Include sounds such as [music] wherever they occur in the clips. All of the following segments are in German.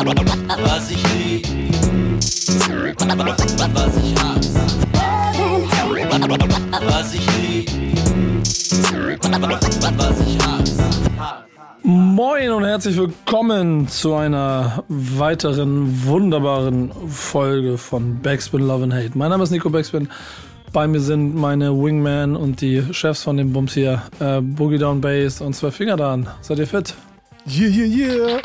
Was ich lieb, was ich hasse. Was ich lieb, was ich hasse. Moin und herzlich willkommen zu einer weiteren wunderbaren Folge von Backspin Love and Hate. Mein Name ist Nico Backspin. Bei mir sind meine Wingman und die Chefs von dem Bums hier, äh, Boogie Down Bass und zwei Finger da. Seid ihr fit? Yeah, yeah, yeah.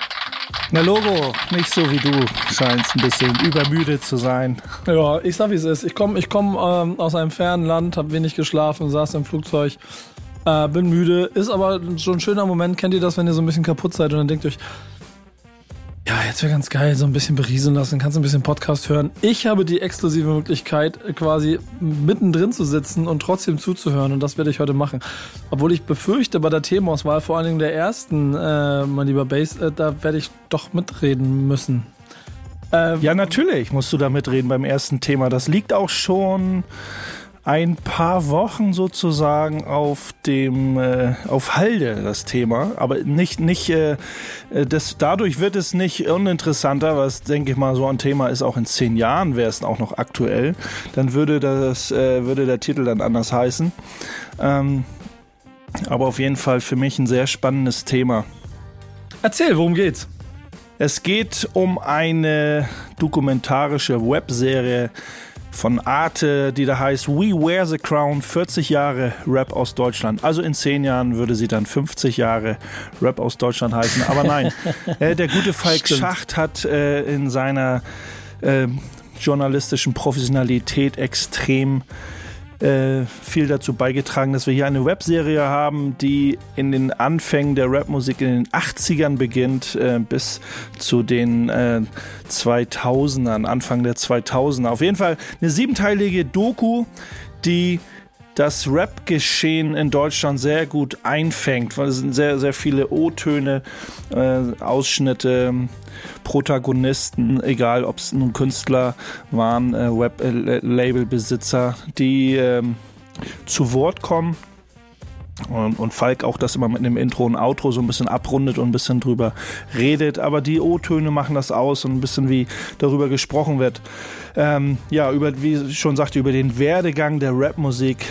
Na Logo, nicht so wie du scheinst ein bisschen übermüdet zu sein. Ja, ich sag wie es ist. Ich komme ich komm, ähm, aus einem fernen Land, habe wenig geschlafen, saß im Flugzeug, äh, bin müde. Ist aber so ein schöner Moment. Kennt ihr das, wenn ihr so ein bisschen kaputt seid und dann denkt euch, ja, jetzt wäre ganz geil, so ein bisschen berieseln lassen, kannst ein bisschen Podcast hören. Ich habe die exklusive Möglichkeit, quasi mittendrin zu sitzen und trotzdem zuzuhören und das werde ich heute machen. Obwohl ich befürchte, bei der Themauswahl, vor allen Dingen der ersten, äh, mein lieber Bass, äh, da werde ich doch mitreden müssen. Äh, ja, natürlich musst du da mitreden beim ersten Thema. Das liegt auch schon ein paar Wochen sozusagen auf dem äh, auf Halde das Thema, aber nicht nicht äh, das dadurch wird es nicht uninteressanter, was denke ich mal so ein Thema ist auch in zehn Jahren wäre es auch noch aktuell, dann würde das äh, würde der Titel dann anders heißen. Ähm, aber auf jeden Fall für mich ein sehr spannendes Thema. Erzähl, worum geht's? Es geht um eine dokumentarische Webserie von Arte, die da heißt We Wear the Crown, 40 Jahre Rap aus Deutschland. Also in 10 Jahren würde sie dann 50 Jahre Rap aus Deutschland heißen. Aber nein, [laughs] äh, der gute Falk Stimmt. Schacht hat äh, in seiner äh, journalistischen Professionalität extrem äh, viel dazu beigetragen, dass wir hier eine Webserie haben, die in den Anfängen der Rapmusik in den 80ern beginnt, äh, bis zu den äh, 2000ern, Anfang der 2000er. Auf jeden Fall eine siebenteilige Doku, die das Rap-Geschehen in Deutschland sehr gut einfängt, weil es sind sehr, sehr viele O-Töne, äh, Ausschnitte, Protagonisten, egal ob es nun Künstler waren, äh, Web-Label-Besitzer, die äh, zu Wort kommen. Und, und, Falk auch das immer mit einem Intro und Outro so ein bisschen abrundet und ein bisschen drüber redet. Aber die O-Töne machen das aus und ein bisschen wie darüber gesprochen wird. Ähm, ja, über, wie ich schon sagte, über den Werdegang der Rapmusik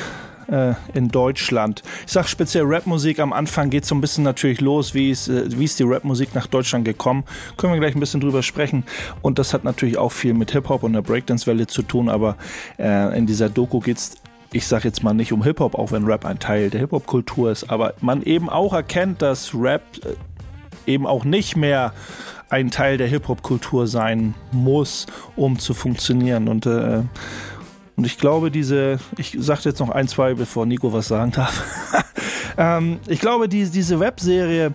äh, in Deutschland. Ich sage speziell Rapmusik, am Anfang geht so ein bisschen natürlich los, wie ist, äh, wie ist die Rapmusik nach Deutschland gekommen. Können wir gleich ein bisschen drüber sprechen. Und das hat natürlich auch viel mit Hip-Hop und der Breakdance-Welle zu tun, aber äh, in dieser Doku geht es ich sage jetzt mal nicht um Hip-Hop, auch wenn Rap ein Teil der Hip-Hop-Kultur ist, aber man eben auch erkennt, dass Rap äh, eben auch nicht mehr ein Teil der Hip-Hop-Kultur sein muss, um zu funktionieren. Und, äh, und ich glaube, diese, ich sage jetzt noch ein, zwei, bevor Nico was sagen darf. [laughs] ähm, ich glaube, die, diese Webserie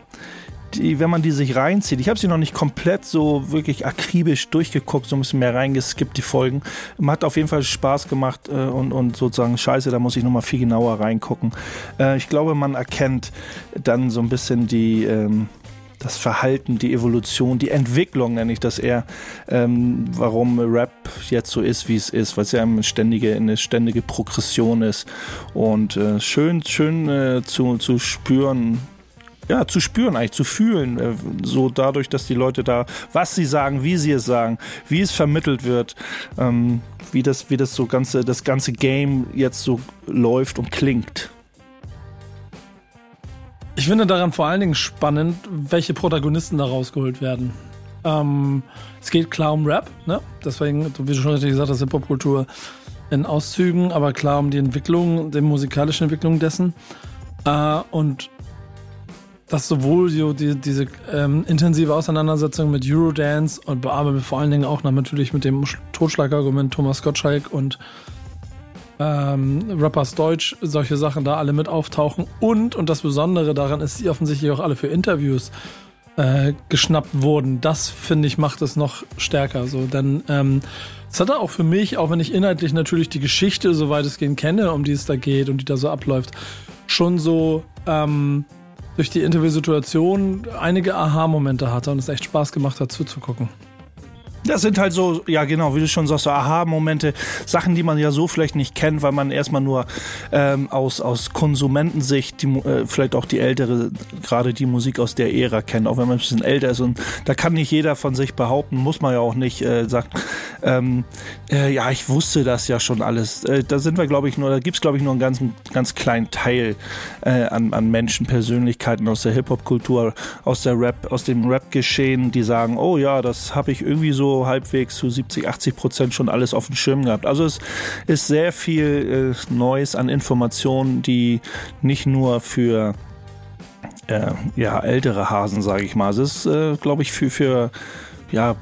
die, wenn man die sich reinzieht, ich habe sie noch nicht komplett so wirklich akribisch durchgeguckt, so ein bisschen mehr reingeskippt, die Folgen. Hat auf jeden Fall Spaß gemacht äh, und, und sozusagen scheiße, da muss ich nochmal viel genauer reingucken. Äh, ich glaube, man erkennt dann so ein bisschen die, ähm, das Verhalten, die Evolution, die Entwicklung, nenne ich das eher, ähm, warum Rap jetzt so ist, wie es ist, weil es ja eine ständige, eine ständige Progression ist. Und äh, schön, schön äh, zu, zu spüren, ja, zu spüren, eigentlich zu fühlen, äh, so dadurch, dass die Leute da, was sie sagen, wie sie es sagen, wie es vermittelt wird, ähm, wie das, wie das so ganze, das ganze Game jetzt so läuft und klingt. Ich finde daran vor allen Dingen spannend, welche Protagonisten da rausgeholt werden. Ähm, es geht klar um Rap, ne? Deswegen, wie du schon richtig gesagt hast, Hip-Hop-Kultur in Auszügen, aber klar um die Entwicklung, die musikalische Entwicklung dessen. Äh, und dass sowohl so die, diese ähm, intensive Auseinandersetzung mit Eurodance und aber vor allen Dingen auch natürlich mit dem Totschlagargument Thomas Gottschalk und ähm, Rappers Deutsch, solche Sachen da alle mit auftauchen. Und, und das Besondere daran ist, sie offensichtlich auch alle für Interviews äh, geschnappt wurden. Das, finde ich, macht es noch stärker. So. Denn ähm, es hat auch für mich, auch wenn ich inhaltlich natürlich die Geschichte, soweit es gehen kenne, um die es da geht und die da so abläuft, schon so ähm, durch die Interviewsituation einige Aha-Momente hatte und es echt Spaß gemacht hat zuzugucken. Das sind halt so, ja genau, wie du schon sagst, so Aha-Momente, Sachen, die man ja so vielleicht nicht kennt, weil man erstmal nur ähm, aus, aus Konsumentensicht, die, äh, vielleicht auch die ältere, gerade die Musik aus der Ära kennt, auch wenn man ein bisschen älter ist. Und da kann nicht jeder von sich behaupten, muss man ja auch nicht, äh, sagt, ähm, äh, ja, ich wusste das ja schon alles. Äh, da sind wir, glaube ich, nur, da gibt's glaube ich, nur einen ganz, ganz kleinen Teil äh, an, an Menschen, Persönlichkeiten aus der Hip-Hop-Kultur, aus der Rap, aus dem Rap-Geschehen, die sagen, oh ja, das habe ich irgendwie so halbwegs zu 70, 80 Prozent schon alles auf dem Schirm gehabt. Also es ist sehr viel äh, Neues an Informationen, die nicht nur für äh, ja, ältere Hasen, sage ich mal. Es ist, äh, glaube ich, für, für ja,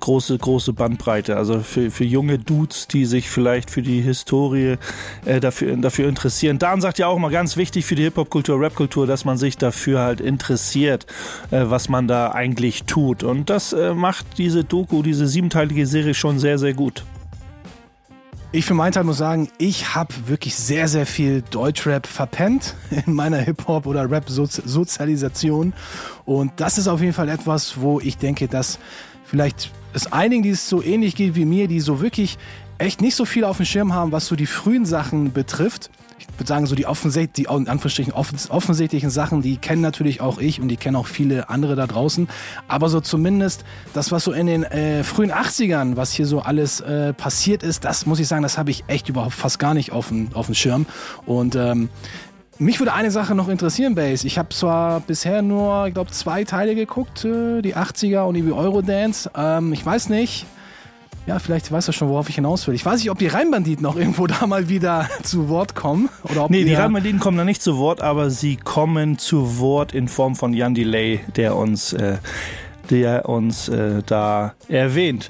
große, große Bandbreite. Also für, für junge Dudes, die sich vielleicht für die Historie äh, dafür, dafür interessieren. Dan sagt ja auch immer ganz wichtig für die Hip-Hop-Kultur, Rap-Kultur, dass man sich dafür halt interessiert, äh, was man da eigentlich tut. Und das äh, macht diese Doku, diese siebenteilige Serie schon sehr, sehr gut. Ich für meinen Teil muss sagen, ich habe wirklich sehr, sehr viel Deutschrap verpennt [laughs] in meiner Hip-Hop- oder Rap-Sozialisation. Und das ist auf jeden Fall etwas, wo ich denke, dass vielleicht es einigen, die es so ähnlich geht wie mir, die so wirklich echt nicht so viel auf dem Schirm haben, was so die frühen Sachen betrifft würde sagen, so die, offensicht, die Anführungsstrichen offensichtlichen Sachen, die kennen natürlich auch ich und die kennen auch viele andere da draußen. Aber so zumindest das, was so in den äh, frühen 80ern, was hier so alles äh, passiert ist, das muss ich sagen, das habe ich echt überhaupt fast gar nicht auf dem, auf dem Schirm. Und ähm, mich würde eine Sache noch interessieren, Base. Ich habe zwar bisher nur, ich glaube, zwei Teile geguckt, äh, die 80er und die Eurodance. Ähm, ich weiß nicht, ja, vielleicht weißt du schon, worauf ich hinaus will. Ich weiß nicht, ob die Rheinbanditen noch irgendwo [laughs] da mal wieder zu Wort kommen. Oder ob nee, die Rheinbanditen kommen da nicht zu Wort, aber sie kommen zu Wort in Form von Jan Delay, der uns, äh, der uns äh, da erwähnt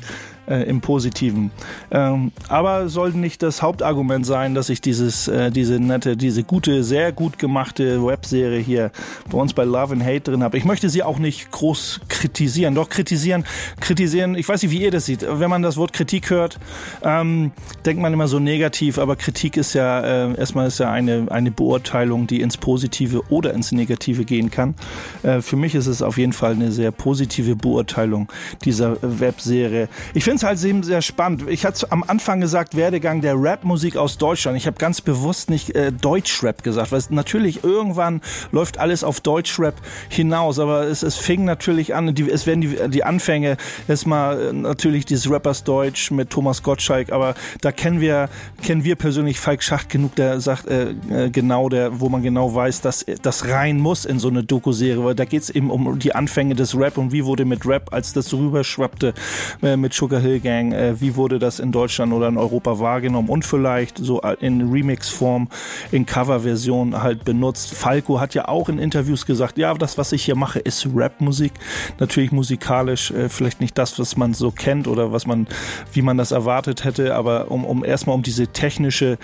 äh, im Positiven. Ähm, aber soll nicht das Hauptargument sein, dass ich dieses, äh, diese nette, diese gute, sehr gut gemachte Webserie hier bei uns bei Love and Hate drin habe. Ich möchte sie auch nicht groß kritisieren. Doch kritisieren, kritisieren, ich weiß nicht, wie ihr das seht. Wenn man das Wort Kritik hört, ähm, denkt man immer so negativ, aber Kritik ist ja, äh, erstmal ist ja eine, eine Beurteilung, die ins Positive oder ins Negative gehen kann. Äh, für mich ist es auf jeden Fall eine sehr positive Beurteilung dieser Webserie. Ich finde finde es halt eben sehr spannend. Ich hatte am Anfang gesagt, Werdegang der Rap-Musik aus Deutschland. Ich habe ganz bewusst nicht äh, Deutschrap gesagt, weil es natürlich irgendwann läuft alles auf Deutschrap hinaus. Aber es, es fing natürlich an, die, es werden die, die Anfänge erstmal äh, natürlich dieses Rappers Deutsch mit Thomas Gottschalk, aber da kennen wir, kennen wir persönlich Falk Schacht genug, der sagt äh, äh, genau, der, wo man genau weiß, dass das rein muss in so eine Doku-Serie, weil da geht es eben um die Anfänge des Rap und wie wurde mit Rap, als das so rüberschwappte äh, mit Sugar Hill Hill Gang, äh, wie wurde das in Deutschland oder in Europa wahrgenommen und vielleicht so in Remix-Form, in Cover-Version halt benutzt. Falco hat ja auch in Interviews gesagt, ja, das, was ich hier mache, ist Rap-Musik. Natürlich musikalisch äh, vielleicht nicht das, was man so kennt oder was man, wie man das erwartet hätte, aber um, um erstmal um diese technische,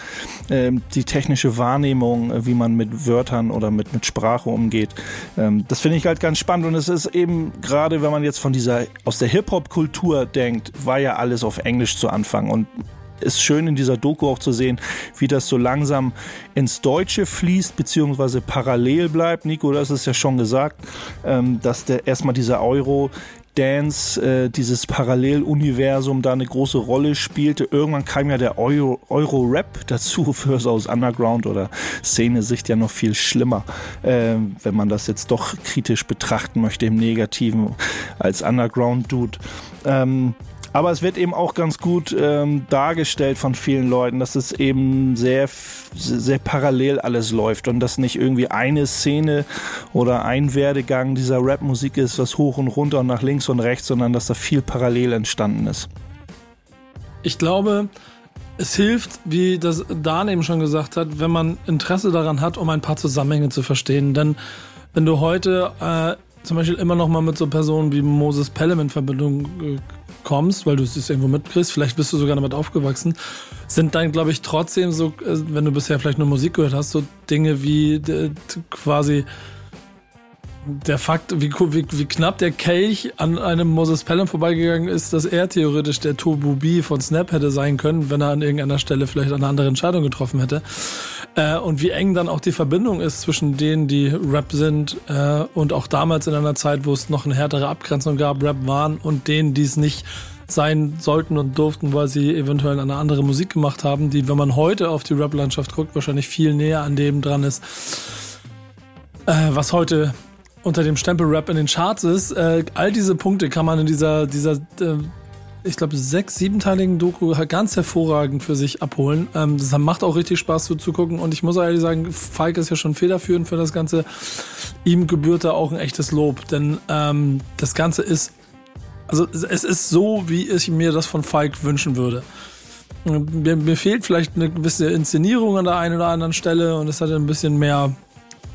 äh, die technische Wahrnehmung, äh, wie man mit Wörtern oder mit, mit Sprache umgeht. Ähm, das finde ich halt ganz spannend und es ist eben gerade, wenn man jetzt von dieser, aus der Hip-Hop-Kultur denkt, war war ja alles auf Englisch zu Anfang und ist schön in dieser Doku auch zu sehen, wie das so langsam ins Deutsche fließt, beziehungsweise parallel bleibt. Nico, das ist ja schon gesagt, ähm, dass der erstmal dieser Euro Dance, äh, dieses Paralleluniversum da eine große Rolle spielte. Irgendwann kam ja der Euro, Euro-Rap dazu, [laughs] für so aus Underground oder Szene-Sicht ja noch viel schlimmer, äh, wenn man das jetzt doch kritisch betrachten möchte im Negativen als Underground-Dude. Aber es wird eben auch ganz gut ähm, dargestellt von vielen Leuten, dass es eben sehr, sehr parallel alles läuft und dass nicht irgendwie eine Szene oder ein Werdegang dieser Rapmusik ist, was hoch und runter und nach links und rechts, sondern dass da viel parallel entstanden ist. Ich glaube, es hilft, wie das Dan eben schon gesagt hat, wenn man Interesse daran hat, um ein paar Zusammenhänge zu verstehen. Denn wenn du heute äh, zum Beispiel immer noch mal mit so Personen wie Moses Pelham in Verbindung äh, kommst, weil du es irgendwo mitkriegst, vielleicht bist du sogar damit aufgewachsen, sind dann, glaube ich, trotzdem so, äh, wenn du bisher vielleicht nur Musik gehört hast, so Dinge wie quasi der Fakt, wie, wie, wie knapp der Kelch an einem Moses Pelham vorbeigegangen ist, dass er theoretisch der Tobu B von Snap hätte sein können, wenn er an irgendeiner Stelle vielleicht eine andere Entscheidung getroffen hätte. Äh, und wie eng dann auch die Verbindung ist zwischen denen, die Rap sind äh, und auch damals in einer Zeit, wo es noch eine härtere Abgrenzung gab, Rap waren und denen, die es nicht sein sollten und durften, weil sie eventuell eine andere Musik gemacht haben, die, wenn man heute auf die Rap-Landschaft guckt, wahrscheinlich viel näher an dem dran ist, äh, was heute unter dem Stempel Rap in den Charts ist. Äh, all diese Punkte kann man in dieser, dieser äh, ich glaube, sechs, siebenteiligen Doku ganz hervorragend für sich abholen. Ähm, das macht auch richtig Spaß zuzugucken. Und ich muss ehrlich sagen, Falk ist ja schon federführend für das Ganze. Ihm gebührt da auch ein echtes Lob. Denn ähm, das Ganze ist, also es ist so, wie ich mir das von Falk wünschen würde. Mir, mir fehlt vielleicht eine gewisse Inszenierung an der einen oder anderen Stelle und es hat ein bisschen mehr,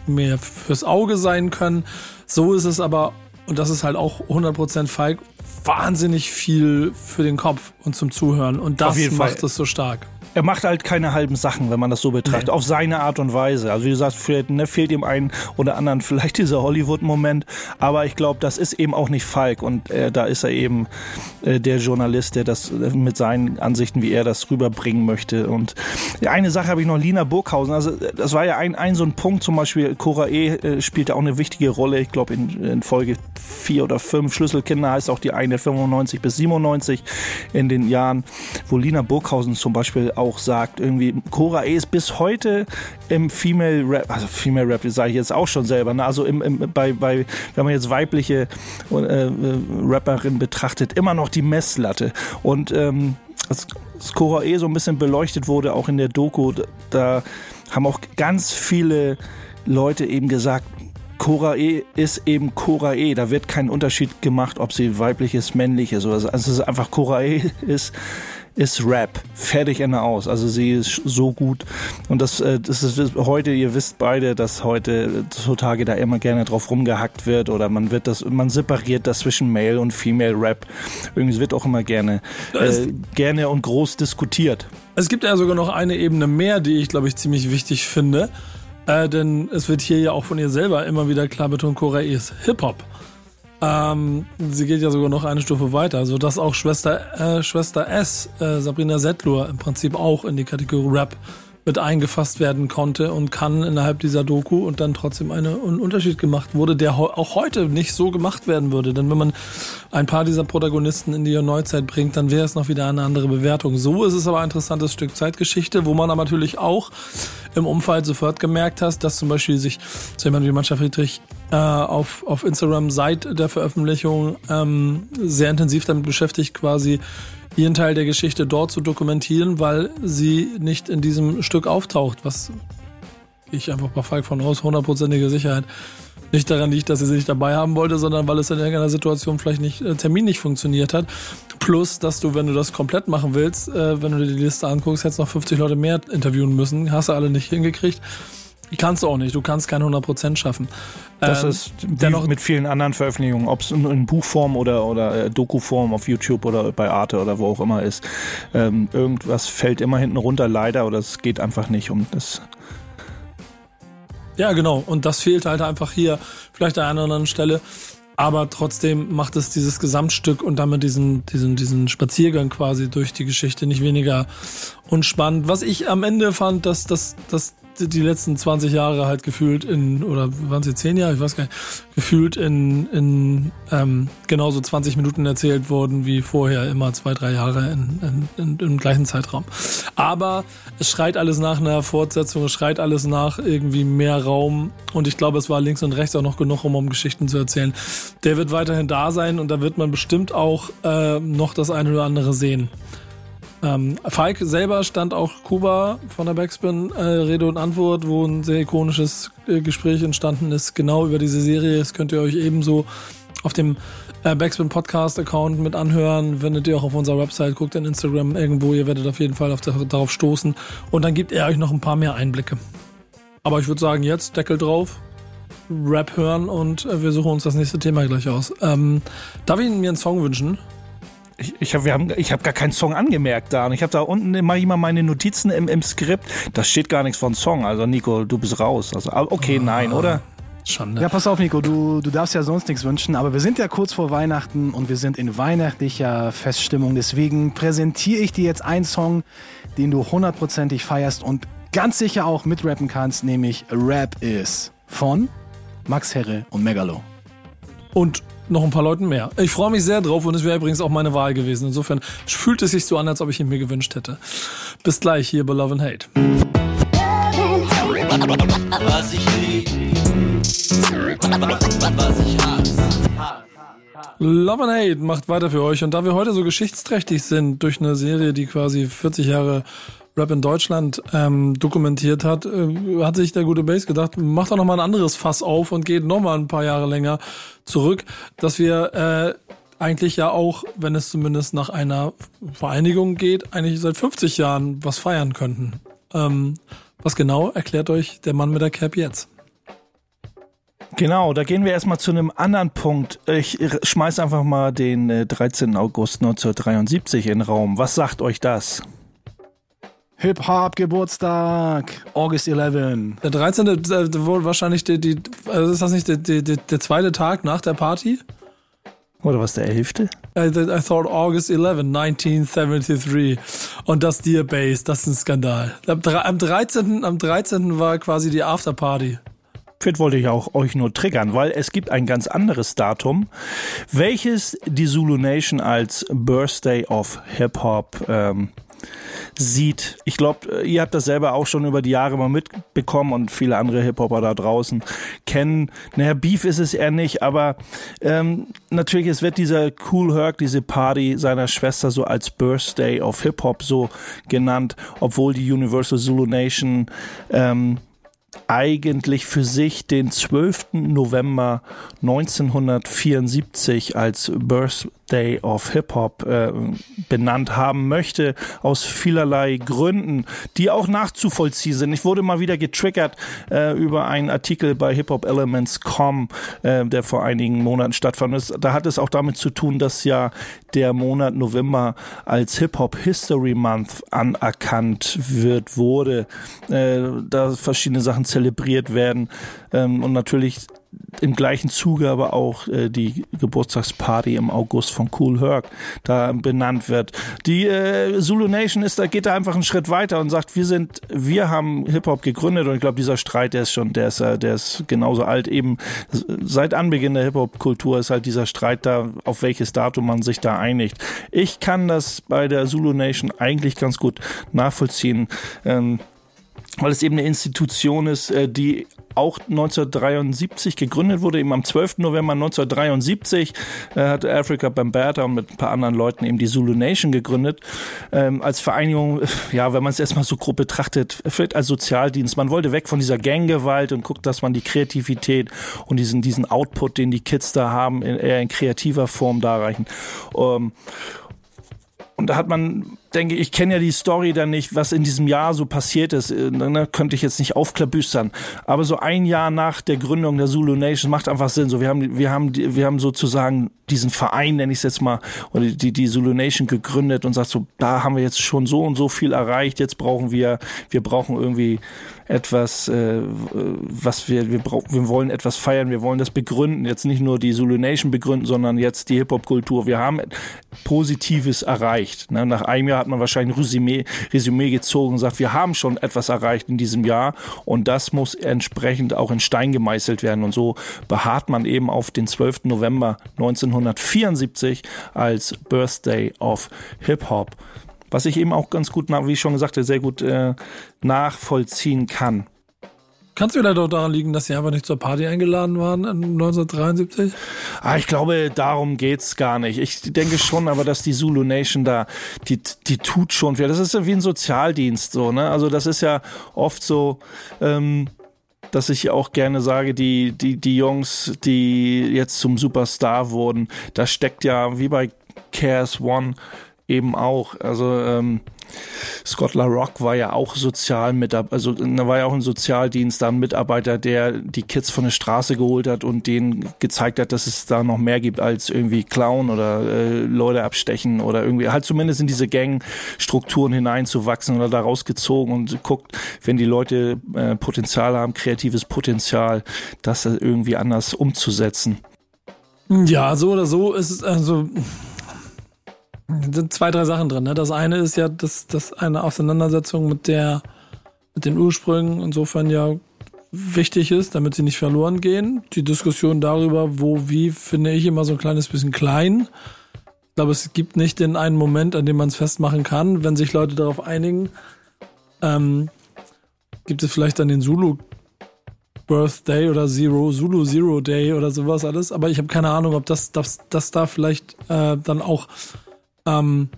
mehr fürs Auge sein können. So ist es aber, und das ist halt auch 100% Falk, wahnsinnig viel für den Kopf und zum Zuhören. Und das macht es so stark er macht halt keine halben Sachen, wenn man das so betrachtet, nee. auf seine Art und Weise. Also wie du sagst, vielleicht ne, fehlt ihm ein oder anderen [laughs] vielleicht dieser Hollywood-Moment, aber ich glaube, das ist eben auch nicht Falk und äh, da ist er eben äh, der Journalist, der das äh, mit seinen Ansichten, wie er das rüberbringen möchte. Und ja, eine Sache habe ich noch, Lina Burghausen, also das war ja ein, ein so ein Punkt, zum Beispiel Cora E. Äh, spielte auch eine wichtige Rolle, ich glaube in, in Folge vier oder fünf Schlüsselkinder heißt auch die eine 95 bis 97 in den Jahren, wo Lina Burghausen zum Beispiel auch sagt, irgendwie, Cora E ist bis heute im Female Rap, also Female Rap, sage ich jetzt auch schon selber, ne? also im, im, bei, bei, wenn man jetzt weibliche äh, Rapperin betrachtet, immer noch die Messlatte. Und ähm, als, Cora E so ein bisschen beleuchtet wurde, auch in der Doku, da haben auch ganz viele Leute eben gesagt, Cora E ist eben Cora E. Da wird kein Unterschied gemacht, ob sie weiblich ist, männlich ist. Also es ist einfach Cora E [laughs] ist ist Rap. Fertig Ende aus. Also sie ist so gut. Und das, äh, das ist heute, ihr wisst beide, dass heute zutage da immer gerne drauf rumgehackt wird oder man wird das, man separiert das zwischen Male und Female Rap. Irgendwie wird auch immer gerne, äh, gerne und groß diskutiert. Es gibt ja sogar noch eine Ebene mehr, die ich glaube ich ziemlich wichtig finde. Äh, denn es wird hier ja auch von ihr selber immer wieder klar betont, Korea ist Hip-Hop. Ähm, sie geht ja sogar noch eine Stufe weiter, so dass auch Schwester, äh, Schwester S, äh, Sabrina Settlur, im Prinzip auch in die Kategorie Rap mit eingefasst werden konnte und kann innerhalb dieser Doku und dann trotzdem eine, ein Unterschied gemacht wurde, der auch heute nicht so gemacht werden würde. Denn wenn man ein paar dieser Protagonisten in die Neuzeit bringt, dann wäre es noch wieder eine andere Bewertung. So ist es aber ein interessantes Stück Zeitgeschichte, wo man aber natürlich auch im Umfeld sofort gemerkt hat, dass zum Beispiel sich so jemand wie Mancha Friedrich äh, auf, auf Instagram seit der Veröffentlichung ähm, sehr intensiv damit beschäftigt, quasi ihren Teil der Geschichte dort zu dokumentieren, weil sie nicht in diesem Stück auftaucht, was ich einfach bei Falk von aus hundertprozentige Sicherheit nicht daran liegt, dass sie sie nicht dabei haben wollte, sondern weil es in irgendeiner Situation vielleicht nicht äh, Termin nicht funktioniert hat. Plus, dass du, wenn du das komplett machen willst, äh, wenn du dir die Liste anguckst, hättest noch 50 Leute mehr interviewen müssen, hast du alle nicht hingekriegt. Kannst du auch nicht. Du kannst keine 100% schaffen. Das ähm, ist dennoch mit vielen anderen Veröffentlichungen, ob es in, Buchform oder, oder äh, Dokuform auf YouTube oder bei Arte oder wo auch immer ist. Ähm, irgendwas fällt immer hinten runter, leider, oder es geht einfach nicht um das. Ja, genau. Und das fehlt halt einfach hier vielleicht an einer anderen Stelle. Aber trotzdem macht es dieses Gesamtstück und damit diesen, diesen, diesen Spaziergang quasi durch die Geschichte nicht weniger unspannend. Was ich am Ende fand, dass, dass, dass die letzten 20 Jahre halt gefühlt in, oder waren sie 10 Jahre, ich weiß gar nicht, gefühlt in, in ähm, genauso 20 Minuten erzählt wurden wie vorher, immer zwei, drei Jahre in, in, in, im gleichen Zeitraum. Aber es schreit alles nach einer Fortsetzung, es schreit alles nach irgendwie mehr Raum und ich glaube, es war links und rechts auch noch genug, um, um Geschichten zu erzählen. Der wird weiterhin da sein und da wird man bestimmt auch äh, noch das eine oder andere sehen. Ähm, Falk selber stand auch Kuba von der Backspin äh, Rede und Antwort, wo ein sehr ikonisches äh, Gespräch entstanden ist, genau über diese Serie. Das könnt ihr euch ebenso auf dem äh, Backspin Podcast Account mit anhören. Wendet ihr auch auf unserer Website, guckt in Instagram irgendwo, ihr werdet auf jeden Fall auf darauf stoßen. Und dann gibt er euch noch ein paar mehr Einblicke. Aber ich würde sagen, jetzt Deckel drauf, Rap hören und äh, wir suchen uns das nächste Thema gleich aus. Ähm, darf ich mir einen Song wünschen? Ich, ich habe hab gar keinen Song angemerkt da. Und ich habe da unten immer immer meine Notizen im, im Skript. Da steht gar nichts von Song. Also Nico, du bist raus. Also, okay, oh. nein, oder? Schande. Ja, pass auf, Nico, du, du darfst ja sonst nichts wünschen, aber wir sind ja kurz vor Weihnachten und wir sind in weihnachtlicher Feststimmung. Deswegen präsentiere ich dir jetzt einen Song, den du hundertprozentig feierst und ganz sicher auch mitrappen kannst, nämlich Rap Is von Max Herre und Megalo. Und noch ein paar Leuten mehr. Ich freue mich sehr drauf und es wäre übrigens auch meine Wahl gewesen. Insofern fühlt es sich so an, als ob ich ihn mir gewünscht hätte. Bis gleich hier bei Love and Hate. Was ich lieb. Was ich hasse. Love and Hate macht weiter für euch und da wir heute so geschichtsträchtig sind durch eine Serie, die quasi 40 Jahre Rap in Deutschland ähm, dokumentiert hat, äh, hat sich der gute Bass gedacht, macht doch noch mal ein anderes Fass auf und geht noch mal ein paar Jahre länger zurück, dass wir äh, eigentlich ja auch, wenn es zumindest nach einer Vereinigung geht, eigentlich seit 50 Jahren was feiern könnten. Ähm, was genau erklärt euch der Mann mit der Cap jetzt? Genau, da gehen wir erstmal zu einem anderen Punkt. Ich schmeiß einfach mal den äh, 13. August 1973 in den Raum. Was sagt euch das? Hip-Hop Geburtstag, August 11. Der 13. äh, wohl wahrscheinlich die, die also ist das nicht der, die, die, der zweite Tag nach der Party? Oder was der 11.? I, I thought August 11, 1973. Und das Dear Bass, das ist ein Skandal. Am 13. am 13. war quasi die Afterparty. Fit wollte ich auch euch nur triggern, weil es gibt ein ganz anderes Datum, welches die Zulu Nation als Birthday of Hip Hop ähm, sieht. Ich glaube, ihr habt das selber auch schon über die Jahre mal mitbekommen und viele andere Hip-Hopper da draußen kennen. Naja, Beef ist es eher nicht, aber ähm, natürlich, es wird dieser Cool Herc, diese Party seiner Schwester so als Birthday of Hip-Hop so genannt, obwohl die Universal Zulu Nation ähm, eigentlich für sich den 12. November 1974 als Birthday of Hip Hop äh, benannt haben möchte, aus vielerlei Gründen, die auch nachzuvollziehen sind. Ich wurde mal wieder getriggert äh, über einen Artikel bei hiphopelements.com, äh, der vor einigen Monaten stattfand. Das- Da hat es auch damit zu tun, dass ja der Monat November als Hip-Hop History Month anerkannt wird, wurde, äh, da verschiedene Sachen zelebriert werden ähm, und natürlich im gleichen Zuge aber auch äh, die Geburtstagsparty im August von Cool Herc da benannt wird. Die äh, Zulu Nation ist da geht da einfach einen Schritt weiter und sagt, wir sind wir haben Hip Hop gegründet und ich glaube dieser Streit der ist schon der ist äh, der ist genauso alt eben seit Anbeginn der Hip Hop Kultur ist halt dieser Streit da auf welches Datum man sich da einigt. Ich kann das bei der Zulu Nation eigentlich ganz gut nachvollziehen. Ähm, weil es eben eine Institution ist, äh, die auch 1973 gegründet wurde, eben am 12. November 1973 äh, hat Africa Bambata und mit ein paar anderen Leuten eben die Zulu Nation gegründet, ähm, als Vereinigung, äh, ja, wenn man es erstmal so grob betrachtet, vielleicht als Sozialdienst. Man wollte weg von dieser Ganggewalt und guckt, dass man die Kreativität und diesen, diesen Output, den die Kids da haben, in, eher in kreativer Form darreichen. Ähm, und da hat man, denke ich, kenne ja die Story dann nicht, was in diesem Jahr so passiert ist. Äh, Ne, könnte ich jetzt nicht aufklabüstern. Aber so ein Jahr nach der Gründung der Zulu Nation macht einfach Sinn. So, wir haben, wir haben, wir haben sozusagen diesen Verein, nenne ich es jetzt mal, oder die, die Zulu Nation gegründet und sagt so, da haben wir jetzt schon so und so viel erreicht. Jetzt brauchen wir, wir brauchen irgendwie etwas, äh, was wir, wir brauchen, wir wollen etwas feiern, wir wollen das begründen. Jetzt nicht nur die Zulu Nation begründen, sondern jetzt die Hip-Hop-Kultur. Wir haben Positives erreicht. Ne? Nach einem Jahr hat man wahrscheinlich ein Resümee, Resümee gezogen und sagt, wir haben schon etwas erreicht in diesem Jahr und das muss entsprechend auch in Stein gemeißelt werden. Und so beharrt man eben auf den 12. November 1974 als Birthday of Hip-Hop. Was ich eben auch ganz gut, wie ich schon gesagt habe, sehr gut äh, nachvollziehen kann. Kannst du vielleicht auch daran liegen, dass sie einfach nicht zur Party eingeladen waren in 1973? Ah, ich glaube, darum geht's gar nicht. Ich denke schon, aber dass die Zulu Nation da, die, die tut schon viel. Das ist ja wie ein Sozialdienst so, ne? Also das ist ja oft so, ähm, dass ich auch gerne sage, die, die, die Jungs, die jetzt zum Superstar wurden, da steckt ja wie bei Cares One eben auch. Also ähm, Scott LaRock war ja auch sozial mit, also da war ja auch ein Sozialdienst, da ein Mitarbeiter, der die Kids von der Straße geholt hat und denen gezeigt hat, dass es da noch mehr gibt als irgendwie Clown oder äh, Leute abstechen oder irgendwie halt zumindest in diese Gangstrukturen hineinzuwachsen oder da rausgezogen und guckt, wenn die Leute äh, Potenzial haben, kreatives Potenzial, das irgendwie anders umzusetzen. Ja, so oder so ist es also [laughs] sind zwei, drei Sachen drin. Ne? Das eine ist ja, dass das eine Auseinandersetzung mit der mit den Ursprüngen insofern ja wichtig ist, damit sie nicht verloren gehen. Die Diskussion darüber, wo, wie, finde ich immer so ein kleines bisschen klein. Ich glaube, es gibt nicht den einen Moment, an dem man es festmachen kann. Wenn sich Leute darauf einigen, ähm, gibt es vielleicht dann den Zulu Birthday oder Zero, Zulu Zero Day oder sowas alles. Aber ich habe keine Ahnung, ob das, das, das da vielleicht äh, dann auch ähm,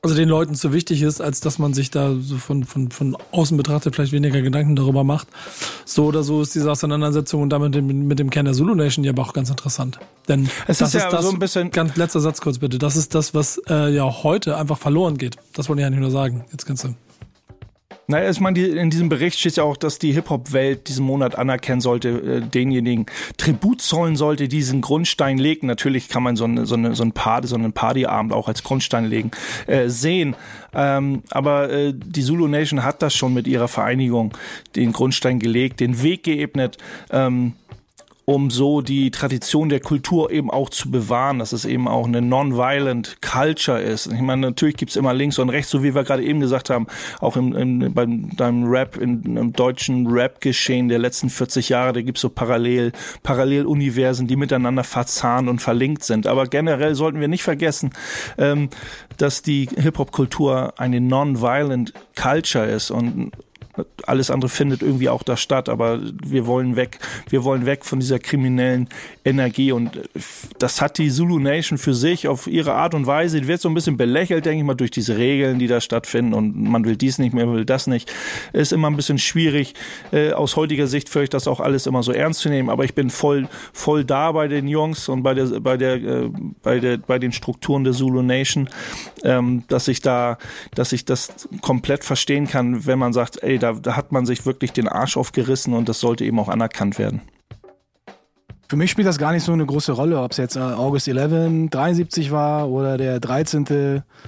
also den Leuten zu wichtig ist, als dass man sich da so von, von, von außen betrachtet vielleicht weniger Gedanken darüber macht. So oder so ist diese Auseinandersetzung und damit mit dem Kern der Zulu Nation ja aber auch ganz interessant. Denn Es das ist ja das, so ein bisschen- ganz letzter Satz kurz bitte. Das ist das, was äh, ja heute einfach verloren geht. Das wollte ich eigentlich nur sagen. Jetzt kannst du. Naja, ich meine, in diesem Bericht steht ja auch, dass die Hip-Hop-Welt diesen Monat anerkennen sollte, äh, denjenigen Tribut zollen sollte, diesen Grundstein legen. Natürlich kann man so, eine, so, eine, so, ein Party, so einen Partyabend auch als Grundstein legen, äh, sehen. Ähm, aber äh, die Zulu Nation hat das schon mit ihrer Vereinigung den Grundstein gelegt, den Weg geebnet. Ähm, um so die Tradition der Kultur eben auch zu bewahren, dass es eben auch eine non-violent Culture ist. Ich meine, natürlich gibt's immer links und rechts, so wie wir gerade eben gesagt haben, auch im, im, beim deinem Rap, in, im deutschen Rap-Geschehen der letzten 40 Jahre, da gibt's so Parallel, Paralleluniversen, die miteinander verzahnt und verlinkt sind. Aber generell sollten wir nicht vergessen, ähm, dass die Hip-Hop-Kultur eine non-violent Culture ist und alles andere findet irgendwie auch da statt, aber wir wollen weg, wir wollen weg von dieser kriminellen Energie und das hat die Zulu Nation für sich auf ihre Art und Weise, die wird so ein bisschen belächelt, denke ich mal, durch diese Regeln, die da stattfinden und man will dies nicht mehr, will das nicht. Ist immer ein bisschen schwierig, äh, aus heutiger Sicht für euch das auch alles immer so ernst zu nehmen, aber ich bin voll, voll da bei den Jungs und bei der, bei der, äh, bei der, bei den Strukturen der Zulu Nation, ähm, dass ich da, dass ich das komplett verstehen kann, wenn man sagt, ey, da, da hat man sich wirklich den Arsch aufgerissen und das sollte eben auch anerkannt werden. Für mich spielt das gar nicht so eine große Rolle, ob es jetzt äh, August 11 73 war oder der 13.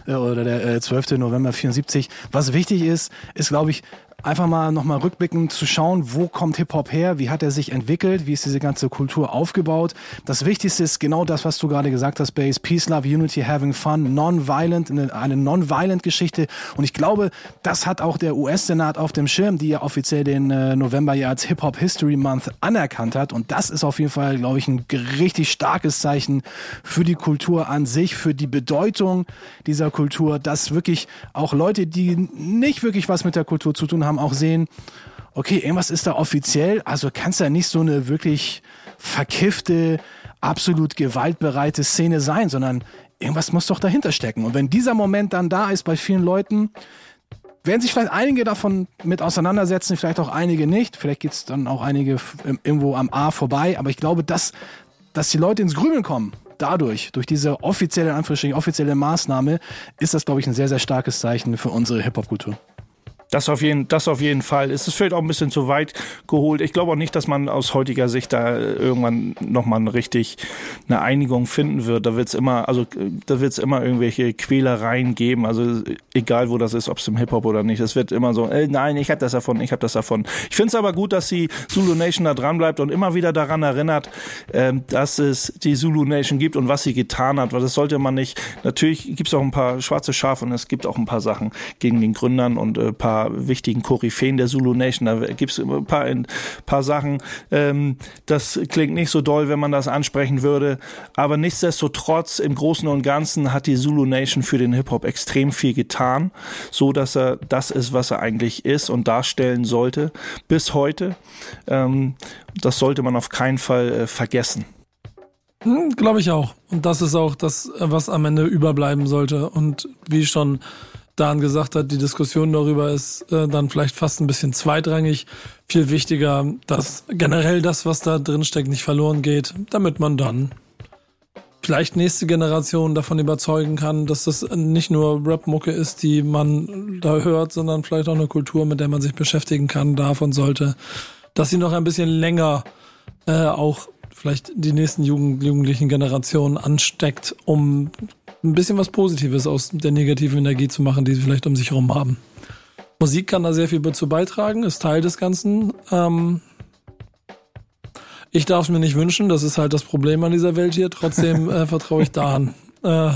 Äh, oder der äh, 12. November 74. Was wichtig ist, ist glaube ich einfach mal nochmal rückblickend zu schauen, wo kommt Hip-Hop her, wie hat er sich entwickelt, wie ist diese ganze Kultur aufgebaut. Das Wichtigste ist genau das, was du gerade gesagt hast, Base, Peace, Love, Unity, Having Fun, Non-Violent, eine, eine Non-Violent Geschichte. Und ich glaube, das hat auch der US-Senat auf dem Schirm, die ja offiziell den äh, November ja als Hip-Hop History Month anerkannt hat. Und das ist auf jeden Fall, glaube ich, ein richtig starkes Zeichen für die Kultur an sich, für die Bedeutung dieser Kultur, dass wirklich auch Leute, die nicht wirklich was mit der Kultur zu tun haben, auch sehen, okay, irgendwas ist da offiziell, also kann es ja nicht so eine wirklich verkiffte, absolut gewaltbereite Szene sein, sondern irgendwas muss doch dahinter stecken. Und wenn dieser Moment dann da ist bei vielen Leuten, werden sich vielleicht einige davon mit auseinandersetzen, vielleicht auch einige nicht. Vielleicht geht's dann auch einige irgendwo am A vorbei. Aber ich glaube, dass, dass die Leute ins Grübeln kommen, dadurch, durch diese offizielle, Anführungsstrichen, offizielle Maßnahme, ist das, glaube ich, ein sehr, sehr starkes Zeichen für unsere Hip-Hop-Kultur. Das auf jeden, das auf jeden Fall. Es ist vielleicht auch ein bisschen zu weit geholt. Ich glaube auch nicht, dass man aus heutiger Sicht da äh, irgendwann nochmal richtig eine Einigung finden wird. Da wird's immer, also äh, da wird's immer irgendwelche Quälereien geben. Also egal wo das ist, ob es im Hip-Hop oder nicht. Es wird immer so, äh, nein, ich habe das davon, ich habe das davon. Ich finde es aber gut, dass die Zulu Nation da dran bleibt und immer wieder daran erinnert, ähm, dass es die Zulu Nation gibt und was sie getan hat. Weil das sollte man nicht. Natürlich gibt's auch ein paar schwarze Schafe und es gibt auch ein paar Sachen gegen den Gründern und äh, paar wichtigen Koryphäen der Zulu Nation. Da gibt's ein paar, ein paar Sachen. Ähm, das klingt nicht so doll, wenn man das ansprechen würde. Aber nichtsdestotrotz, im Großen und Ganzen hat die Zulu Nation für den Hip-Hop extrem viel getan, so dass er das ist, was er eigentlich ist und darstellen sollte bis heute. Ähm, das sollte man auf keinen Fall äh, vergessen. Hm, Glaube ich auch. Und das ist auch das, was am Ende überbleiben sollte. Und wie schon Dan gesagt hat, die Diskussion darüber ist äh, dann vielleicht fast ein bisschen zweitrangig. Viel wichtiger, dass generell das, was da drin steckt, nicht verloren geht, damit man dann vielleicht nächste Generation davon überzeugen kann, dass das nicht nur Rap-Mucke ist, die man da hört, sondern vielleicht auch eine Kultur, mit der man sich beschäftigen kann, darf und sollte, dass sie noch ein bisschen länger äh, auch vielleicht die nächsten Jugend jugendlichen Generationen ansteckt, um ein bisschen was Positives aus der negativen Energie zu machen, die sie vielleicht um sich herum haben. Musik kann da sehr viel dazu beitragen, ist Teil des Ganzen. Ähm, ich darf es mir nicht wünschen, das ist halt das Problem an dieser Welt hier. Trotzdem [laughs] äh, vertraue ich da an. Äh,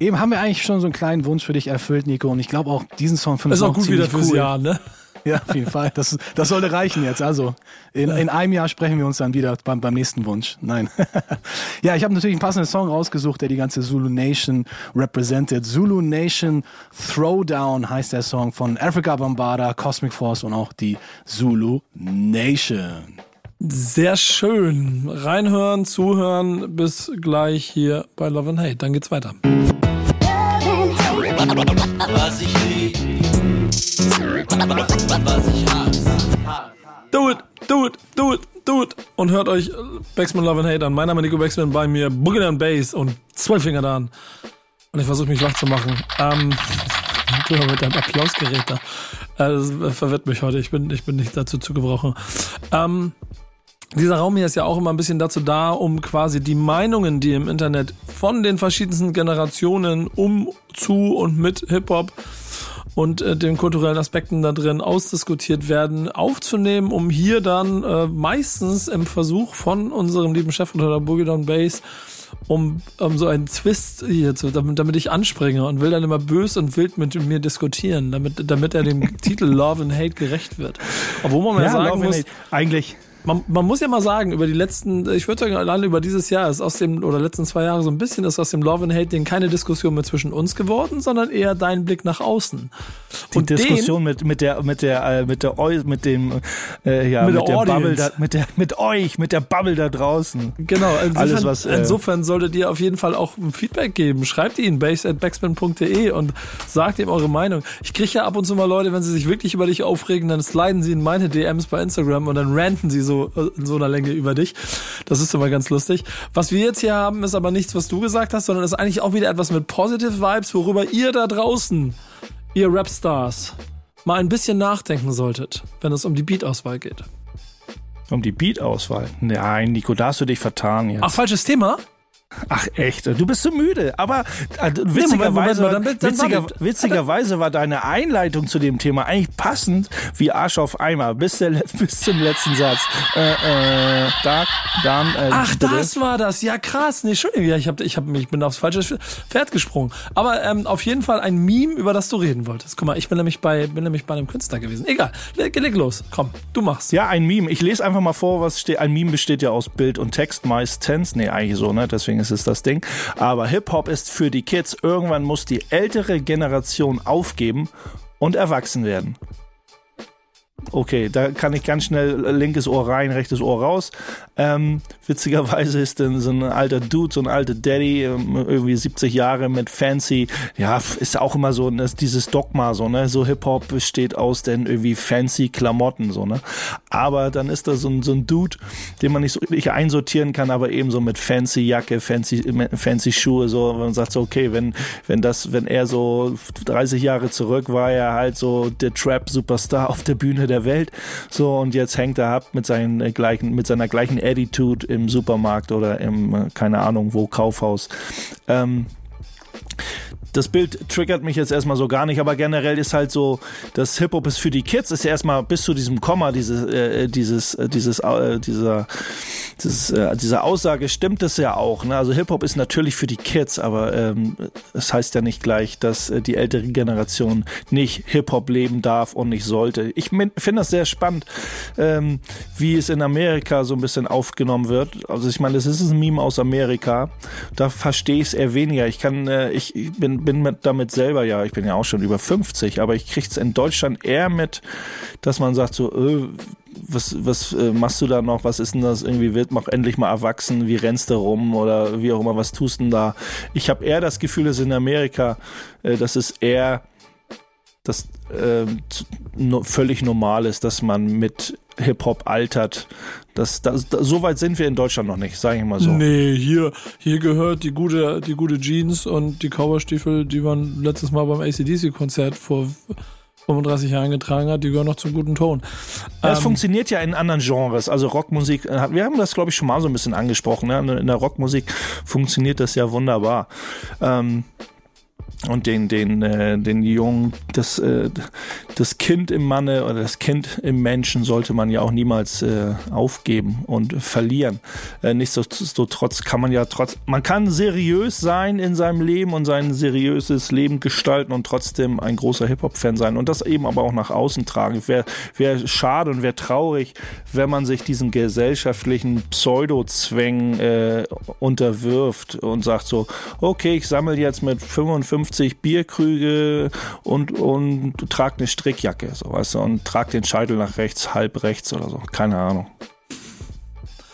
Eben haben wir eigentlich schon so einen kleinen Wunsch für dich erfüllt, Nico. Und ich glaube auch diesen Song von ist auch gut wieder fürs Jahr, ne? [laughs] Ja, auf jeden Fall. Das, das sollte reichen jetzt. Also in, in einem Jahr sprechen wir uns dann wieder beim, beim nächsten Wunsch. Nein. [laughs] ja, ich habe natürlich einen passenden Song rausgesucht, der die ganze Zulu Nation represented. Zulu Nation Throwdown heißt der Song von Africa Bombada, Cosmic Force und auch die Zulu Nation. Sehr schön. Reinhören, zuhören. Bis gleich hier bei Love and Hate. Dann geht's weiter. Was ich lieb, Do it, do it, do it, do it. Und hört euch Backsman Love and Hate an. Mein Name ist Nico Backsman, bei mir Boogie and Bass und Zwölffinger da an. Und ich versuche mich wach zu machen. Ähm, [laughs] du mit deinem Applausgerät da. Äh, Das verwirrt mich heute. Ich bin, ich bin nicht dazu zu gebrauchen. Ähm, dieser Raum hier ist ja auch immer ein bisschen dazu da, um quasi die Meinungen, die im Internet von den verschiedensten Generationen um, zu und mit Hip-Hop und äh, den kulturellen Aspekten da drin ausdiskutiert werden, aufzunehmen, um hier dann äh, meistens im Versuch von unserem lieben Chef unter der Boogie Down Bass um, um so einen Twist hier zu, damit, damit ich anspringe und will dann immer bös und wild mit mir diskutieren, damit, damit er dem [laughs] Titel Love and Hate gerecht wird. Obwohl man ja, sagen Love and muss, eigentlich. Man, man muss ja mal sagen, über die letzten, ich würde sagen, allein über dieses Jahr ist aus dem, oder letzten zwei Jahre so ein bisschen ist aus dem Love and Hate Ding keine Diskussion mehr zwischen uns geworden, sondern eher dein Blick nach außen. Die Und Diskussion mit, mit der, mit der, äh, mit der, Eu- mit dem, äh, ja, Mit mit, der der, Bubble da, mit der, mit euch, mit der Bubble da draußen. den, genau, insofern, Alles, was, äh, insofern solltet ihr auf jeden Fall auch ein Feedback geben. Schreibt ihn base at backspin.de und sagt ihm eure Meinung. Ich kriege ja ab und zu mal Leute, wenn sie sich wirklich über dich aufregen, dann sliden sie in meine DMs bei Instagram und dann ranten sie so äh, in so einer Länge über dich. Das ist immer ganz lustig. Was wir jetzt hier haben, ist aber nichts, was du gesagt hast, sondern ist eigentlich auch wieder etwas mit Positive Vibes, worüber ihr da draußen, ihr Rapstars, mal ein bisschen nachdenken solltet, wenn es um die Beat-Auswahl geht. Um die Beat-Auswahl. Nein, Nico, da hast du dich vertan jetzt. Ach, falsches Thema? Ach echt, du bist so müde. Aber witzigerweise, witziger, war deine Einleitung zu dem Thema eigentlich passend wie Arsch auf Eimer bis, der, [laughs] bis zum letzten Satz. Äh, äh, da, dann, äh, Ach, bitte. das war das. Ja, krass. Nee, Entschuldigung, ja, ich, hab, ich, hab, ich bin aufs falsche Pferd gesprungen. Aber ähm, auf jeden Fall ein Meme, über das du reden wolltest. Guck mal, ich bin nämlich bei, bin nämlich bei einem Künstler gewesen. Egal, leg, leg los. Komm, du machst. Ja, ein Meme. Ich lese einfach mal vor, was steht. Ein Meme besteht ja aus Bild und Text meistens. Nee, eigentlich so, ne? Deswegen ist es das Ding. Aber Hip-Hop ist für die Kids. Irgendwann muss die ältere Generation aufgeben und erwachsen werden. Okay, da kann ich ganz schnell linkes Ohr rein, rechtes Ohr raus. Ähm, witzigerweise ist dann so ein alter Dude, so ein alter Daddy, ähm, irgendwie 70 Jahre mit fancy, ja, ist auch immer so das, dieses Dogma, so, ne? So Hip-Hop besteht aus den irgendwie fancy Klamotten, so, ne? Aber dann ist da so ein, so ein Dude, den man nicht so richtig einsortieren kann, aber eben so mit fancy Jacke, fancy, fancy Schuhe, so, man sagt so, okay, wenn, wenn das, wenn er so 30 Jahre zurück war, er halt so der Trap-Superstar auf der Bühne der Welt, so, und jetzt hängt er ab mit seinen äh, gleichen, mit seiner gleichen Attitude im Supermarkt oder im, äh, keine Ahnung wo, Kaufhaus. Ähm, das Bild triggert mich jetzt erstmal so gar nicht, aber generell ist halt so, das Hip-Hop ist für die Kids, ist ja erstmal bis zu diesem Komma, dieses, äh, dieses, äh, dieses, äh, dieser, dieses, äh, diese Aussage stimmt es ja auch. Ne? Also Hip-Hop ist natürlich für die Kids, aber ähm, es heißt ja nicht gleich, dass äh, die ältere Generation nicht Hip-Hop leben darf und nicht sollte. Ich finde das sehr spannend, ähm, wie es in Amerika so ein bisschen aufgenommen wird. Also ich meine, das ist ein Meme aus Amerika. Da verstehe ich es eher weniger. Ich kann, äh, ich, ich bin, bin mit, damit selber, ja, ich bin ja auch schon über 50, aber ich kriege es in Deutschland eher mit, dass man sagt so, äh, was, was äh, machst du da noch? Was ist denn das? Irgendwie wird noch endlich mal erwachsen. Wie rennst du rum oder wie auch immer? Was tust du denn da? Ich habe eher das Gefühl, dass in Amerika, äh, dass es eher das äh, no, völlig normal ist, dass man mit Hip-Hop altert. Das, das, das, so weit sind wir in Deutschland noch nicht, sage ich mal so. Nee, hier, hier gehört die gute, die gute Jeans und die Cowboystiefel, die man letztes Mal beim ACDC-Konzert vor 35 Jahren getragen hat, die gehören noch zum guten Ton. Das Ähm, funktioniert ja in anderen Genres. Also Rockmusik, äh, wir haben das, glaube ich, schon mal so ein bisschen angesprochen. Ne? In der Rockmusik funktioniert das ja wunderbar. Ähm, und den, den, äh, den Jungen, das, äh, das Kind im Manne oder das Kind im Menschen sollte man ja auch niemals äh, aufgeben und verlieren. Äh, nichtsdestotrotz kann man ja trotz, man kann seriös sein in seinem Leben und sein seriöses Leben gestalten und trotzdem ein großer Hip-Hop-Fan sein und das eben aber auch nach außen tragen. Wäre wär schade und wäre traurig, wenn man sich diesen gesellschaftlichen Pseudo-Zwängen äh, unterwirft und sagt so, okay, ich sammle jetzt mit 55 50 Bierkrüge und, und trag eine Strickjacke, so weißt du, und trag den Scheitel nach rechts, halb rechts oder so. Keine Ahnung.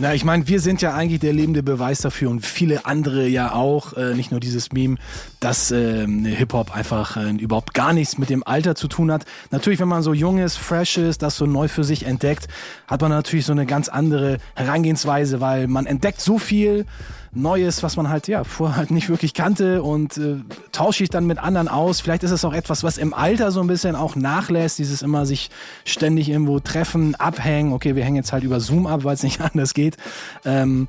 Na, ich meine, wir sind ja eigentlich der lebende Beweis dafür und viele andere ja auch, äh, nicht nur dieses Meme, dass äh, Hip-Hop einfach äh, überhaupt gar nichts mit dem Alter zu tun hat. Natürlich, wenn man so jung ist, fresh ist, das so neu für sich entdeckt, hat man natürlich so eine ganz andere Herangehensweise, weil man entdeckt so viel, Neues, was man halt ja vorher halt nicht wirklich kannte und äh, tausche ich dann mit anderen aus. Vielleicht ist es auch etwas, was im Alter so ein bisschen auch nachlässt, dieses immer sich ständig irgendwo treffen, abhängen. Okay, wir hängen jetzt halt über Zoom ab, weil es nicht [laughs] anders geht. Ähm,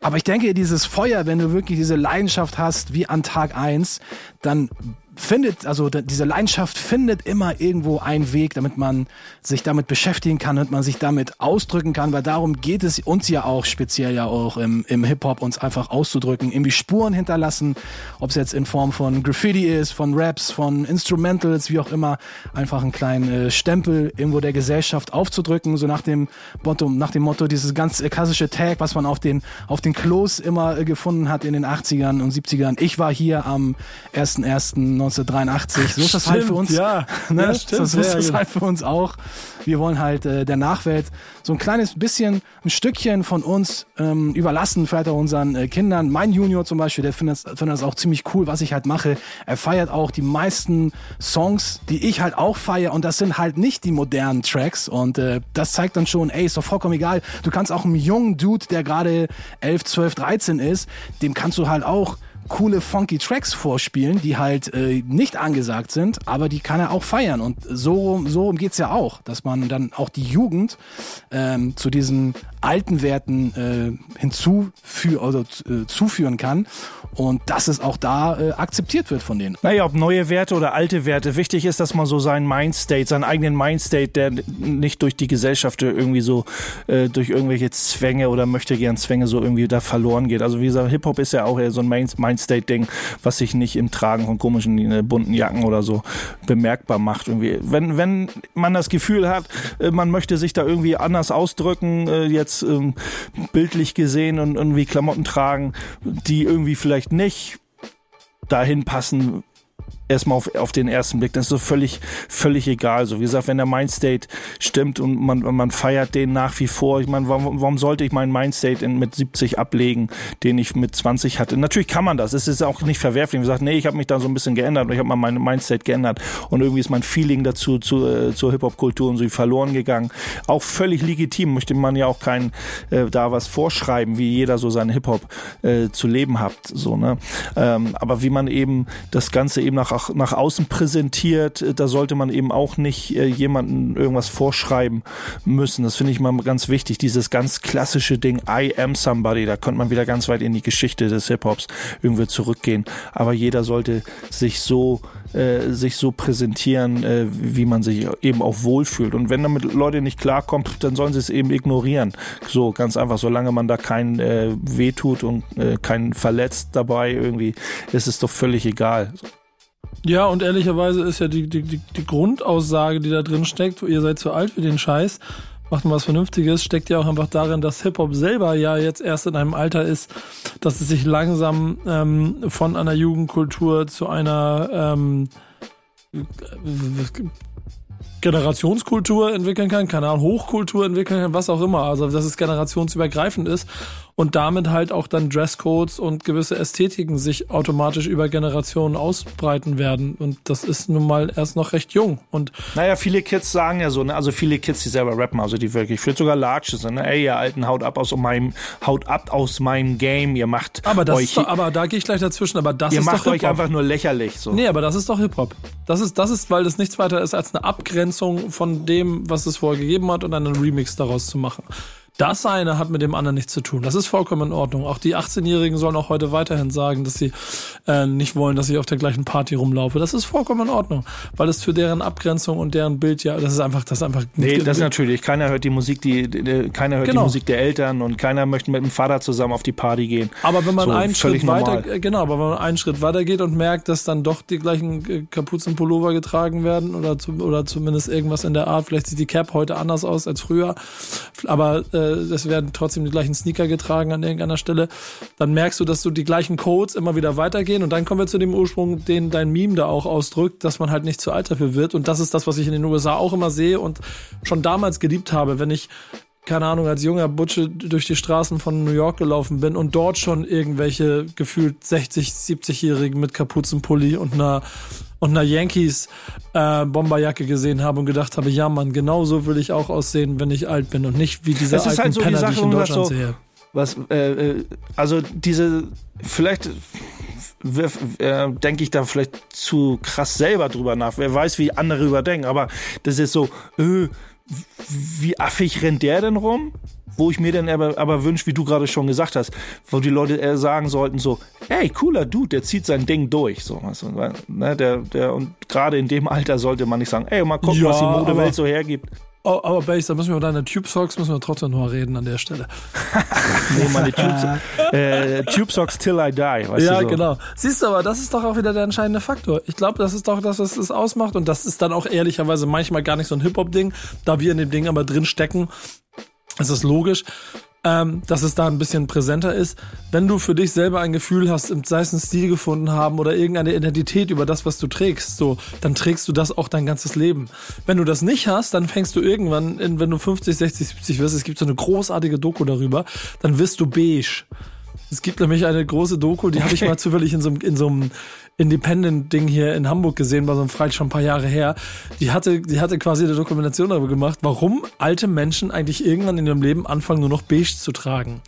aber ich denke, dieses Feuer, wenn du wirklich diese Leidenschaft hast, wie an Tag eins, dann findet, also diese Leidenschaft findet immer irgendwo einen Weg, damit man sich damit beschäftigen kann und man sich damit ausdrücken kann, weil darum geht es uns ja auch speziell ja auch im, im Hip-Hop, uns einfach auszudrücken, irgendwie Spuren hinterlassen, ob es jetzt in Form von Graffiti ist, von Raps, von Instrumentals, wie auch immer, einfach einen kleinen äh, Stempel irgendwo der Gesellschaft aufzudrücken, so nach dem Motto, nach dem Motto, dieses ganz klassische Tag, was man auf den, auf den Klos immer äh, gefunden hat in den 80ern und 70ern. Ich war hier am 1.1. 1983. So ist das halt für uns. Ja, [laughs] ne? ja stimmt. So ist das ja, halt für uns auch. Wir wollen halt äh, der Nachwelt so ein kleines bisschen, ein Stückchen von uns ähm, überlassen, vielleicht auch unseren äh, Kindern. Mein Junior zum Beispiel, der findet, findet das auch ziemlich cool, was ich halt mache. Er feiert auch die meisten Songs, die ich halt auch feiere. Und das sind halt nicht die modernen Tracks. Und äh, das zeigt dann schon, ey, ist doch vollkommen egal. Du kannst auch einem jungen Dude, der gerade 11, 12, 13 ist, dem kannst du halt auch coole, funky Tracks vorspielen, die halt äh, nicht angesagt sind, aber die kann er auch feiern. Und so, so geht's ja auch, dass man dann auch die Jugend ähm, zu diesen alten Werten äh, hinzuführen oder äh, zuführen kann und dass es auch da äh, akzeptiert wird von denen. Naja, ob neue Werte oder alte Werte. Wichtig ist, dass man so seinen Mindstate, seinen eigenen Mindstate, der nicht durch die Gesellschaft irgendwie so, äh, durch irgendwelche Zwänge oder möchte gern Zwänge so irgendwie da verloren geht. Also wie gesagt, Hip-Hop ist ja auch eher so ein Mindstate-Ding, was sich nicht im Tragen von komischen äh, bunten Jacken oder so bemerkbar macht. Irgendwie. Wenn, wenn man das Gefühl hat, äh, man möchte sich da irgendwie anders ausdrücken, äh, jetzt ähm, bildlich gesehen und irgendwie Klamotten tragen, die irgendwie vielleicht nicht dahin passen, erstmal auf, auf den ersten Blick. Das ist so völlig, völlig egal. So wie gesagt, wenn der Mindstate stimmt und man, man feiert den nach wie vor. Ich meine, warum, warum sollte ich meinen Mindstate in, mit 70 ablegen, den ich mit 20 hatte? Natürlich kann man das. Es ist auch nicht verwerflich. Ich sage, nee, ich habe mich da so ein bisschen geändert und ich habe mal meinen Mindstate geändert und irgendwie ist mein Feeling dazu zu, äh, zur Hip-Hop-Kultur und so verloren gegangen. Auch völlig legitim. Möchte man ja auch kein äh, da was vorschreiben, wie jeder so seinen Hip-Hop äh, zu leben hat. So, ne? Ähm, aber wie man eben das Ganze eben nach nach, nach außen präsentiert. Da sollte man eben auch nicht äh, jemanden irgendwas vorschreiben müssen. Das finde ich mal ganz wichtig. Dieses ganz klassische Ding, I am somebody, da könnte man wieder ganz weit in die Geschichte des Hip-Hops irgendwie zurückgehen. Aber jeder sollte sich so äh, sich so präsentieren, äh, wie man sich eben auch wohlfühlt. Und wenn damit Leute nicht klarkommen, dann sollen sie es eben ignorieren. So ganz einfach, solange man da keinen äh, wehtut und äh, keinen verletzt dabei, irgendwie ist es doch völlig egal. Ja, und ehrlicherweise ist ja die, die, die Grundaussage, die da drin steckt, ihr seid zu alt für den Scheiß, macht mal was Vernünftiges, steckt ja auch einfach darin, dass Hip-Hop selber ja jetzt erst in einem Alter ist, dass es sich langsam ähm, von einer Jugendkultur zu einer ähm, Generationskultur entwickeln kann, keine Ahnung, Hochkultur entwickeln kann, was auch immer. Also, dass es generationsübergreifend ist und damit halt auch dann Dresscodes und gewisse Ästhetiken sich automatisch über Generationen ausbreiten werden. Und das ist nun mal erst noch recht jung. Und naja, viele Kids sagen ja so, ne? also viele Kids, die selber rappen, also die wirklich, vielleicht sogar Large sind, ne? ey, ihr Alten, haut ab aus meinem, haut ab aus meinem Game, ihr macht aber das euch, doch, aber da gehe ich gleich dazwischen, aber das ihr ist macht doch euch einfach nur lächerlich. So. Nee, aber das ist doch Hip-Hop. Das ist, das ist, weil das nichts weiter ist als eine Abgrenzung von dem, was es vorher gegeben hat und einen Remix daraus zu machen Das eine hat mit dem anderen nichts zu tun. Das ist vollkommen in Ordnung. Auch die 18-Jährigen sollen auch heute weiterhin sagen, dass sie äh, nicht wollen, dass ich auf der gleichen Party rumlaufe. Das ist vollkommen in Ordnung, weil es für deren Abgrenzung und deren Bild ja, das ist einfach, das ist einfach. Nee, das ist natürlich. Keiner hört die Musik, die, die keiner hört Genau. die Musik der Eltern und keiner möchte mit dem Vater zusammen auf die Party gehen. Aber wenn man So, einen Schritt weiter, normal. äh, genau, aber wenn man einen Schritt weiter geht und merkt, dass dann doch die gleichen äh, Kapuzenpullover getragen werden oder, zu, oder zumindest irgendwas in der Art, vielleicht sieht die Cap heute anders aus als früher, aber äh, es werden trotzdem die gleichen Sneaker getragen an irgendeiner Stelle, dann merkst du, dass du die gleichen Codes immer wieder weitergehen. Und dann kommen wir zu dem Ursprung, den dein Meme da auch ausdrückt, dass man halt nicht zu alt dafür wird. Und das ist das, was ich in den USA auch immer sehe und schon damals geliebt habe, wenn ich keine Ahnung, als junger Butsche durch die Straßen von New York gelaufen bin und dort schon irgendwelche gefühlt 60, 70-Jährigen mit Kapuzenpulli und einer und einer Yankees äh, Bomberjacke gesehen habe und gedacht habe, ja Mann, genau so will ich auch aussehen, wenn ich alt bin und nicht wie diese alten halt so die Penner, die Sache, ich in Deutschland so, sehe. Was, äh, äh, also diese, vielleicht äh, denke ich da vielleicht zu krass selber drüber nach. Wer weiß, wie andere überdenken. Aber das ist so, äh, wie affig rennt der denn rum? Wo ich mir dann aber, aber wünsche, wie du gerade schon gesagt hast, wo die Leute eher sagen sollten so, hey, cooler Dude, der zieht sein Ding durch. So, weißt du, ne, der, der, und gerade in dem Alter sollte man nicht sagen, ey, mal gucken, Ja, was die Modewelt so hergibt. Oh, aber Base, da müssen wir über deine Tube Socks müssen wir trotzdem noch mal reden an der Stelle. [laughs] Nee, meine Tube, [laughs] äh, Tube Socks till I die. Weißt ja, du so. genau. Siehst du aber, das ist doch auch wieder der entscheidende Faktor. Ich glaube, das ist doch das, was es ausmacht. Und das ist dann auch ehrlicherweise manchmal gar nicht so ein Hip-Hop-Ding. Da wir in dem Ding aber drin stecken, ist es logisch, ähm, dass es da ein bisschen präsenter ist. Wenn du für dich selber ein Gefühl hast, sei es einen Stil gefunden haben oder irgendeine Identität über das, was du trägst, so, dann trägst du das auch dein ganzes Leben. Wenn du das nicht hast, dann fängst du irgendwann, in, wenn du 50, 60, 70 wirst, es gibt so eine großartige Doku darüber, dann wirst du beige. Es gibt nämlich eine große Doku, die habe ich mal zufällig in so, einem- in so einem Independent-Ding hier in Hamburg gesehen, bei so einem Freitag schon ein paar Jahre her. Die hatte, die hatte quasi eine Dokumentation darüber gemacht, warum alte Menschen eigentlich irgendwann in ihrem Leben anfangen, nur noch beige zu tragen.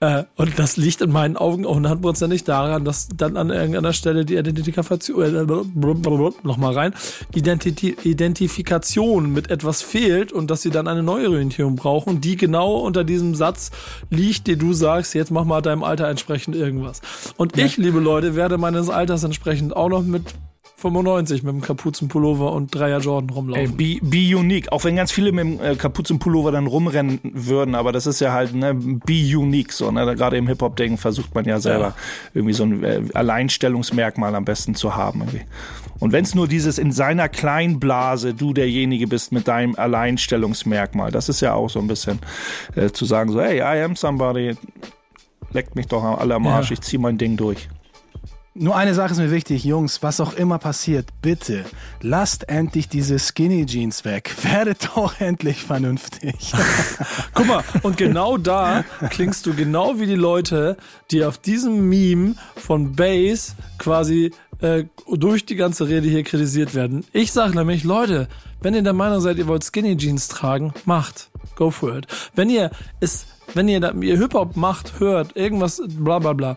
Äh, und das liegt in meinen Augen auch hundertprozentig daran, dass dann an irgendeiner Stelle die Identifikation, äh, nochmal rein, Identiti Identifikation mit etwas fehlt und dass sie dann eine neue Orientierung brauchen, die genau unter diesem Satz liegt, den du sagst, jetzt mach mal deinem Alter entsprechend irgendwas. Und ich, liebe Leute, werde meines Alters entsprechend auch noch mit 95 mit dem Kapuzenpullover und Dreier Jordan Ey, rumlaufen. be, be unique. Auch wenn ganz viele mit dem äh, Kapuzenpullover dann rumrennen würden, aber das ist ja halt, ne, be unique. So, ne? Gerade im Hip-Hop-Ding versucht man ja selber Ja. irgendwie so ein äh, Alleinstellungsmerkmal am besten zu haben. Irgendwie. Und wenn es nur dieses in seiner kleinen Blase du derjenige bist mit deinem Alleinstellungsmerkmal, das ist ja auch so ein bisschen äh, zu sagen, so, hey, I am somebody, leckt mich doch alle am Arsch, Ja. ich zieh mein Ding durch. Nur eine Sache ist mir wichtig, Jungs, was auch immer passiert, bitte lasst endlich diese Skinny Jeans weg. [laughs] Werdet doch endlich vernünftig. [laughs] Guck mal, und genau da klingst du genau wie die Leute, die auf diesem Meme von Base quasi äh, durch die ganze Rede hier kritisiert werden. Ich sag nämlich, Leute, wenn ihr der Meinung seid, ihr wollt Skinny Jeans tragen, macht. Go for it. Wenn ihr es, wenn ihr, ihr Hip-Hop macht, hört, irgendwas, bla bla bla,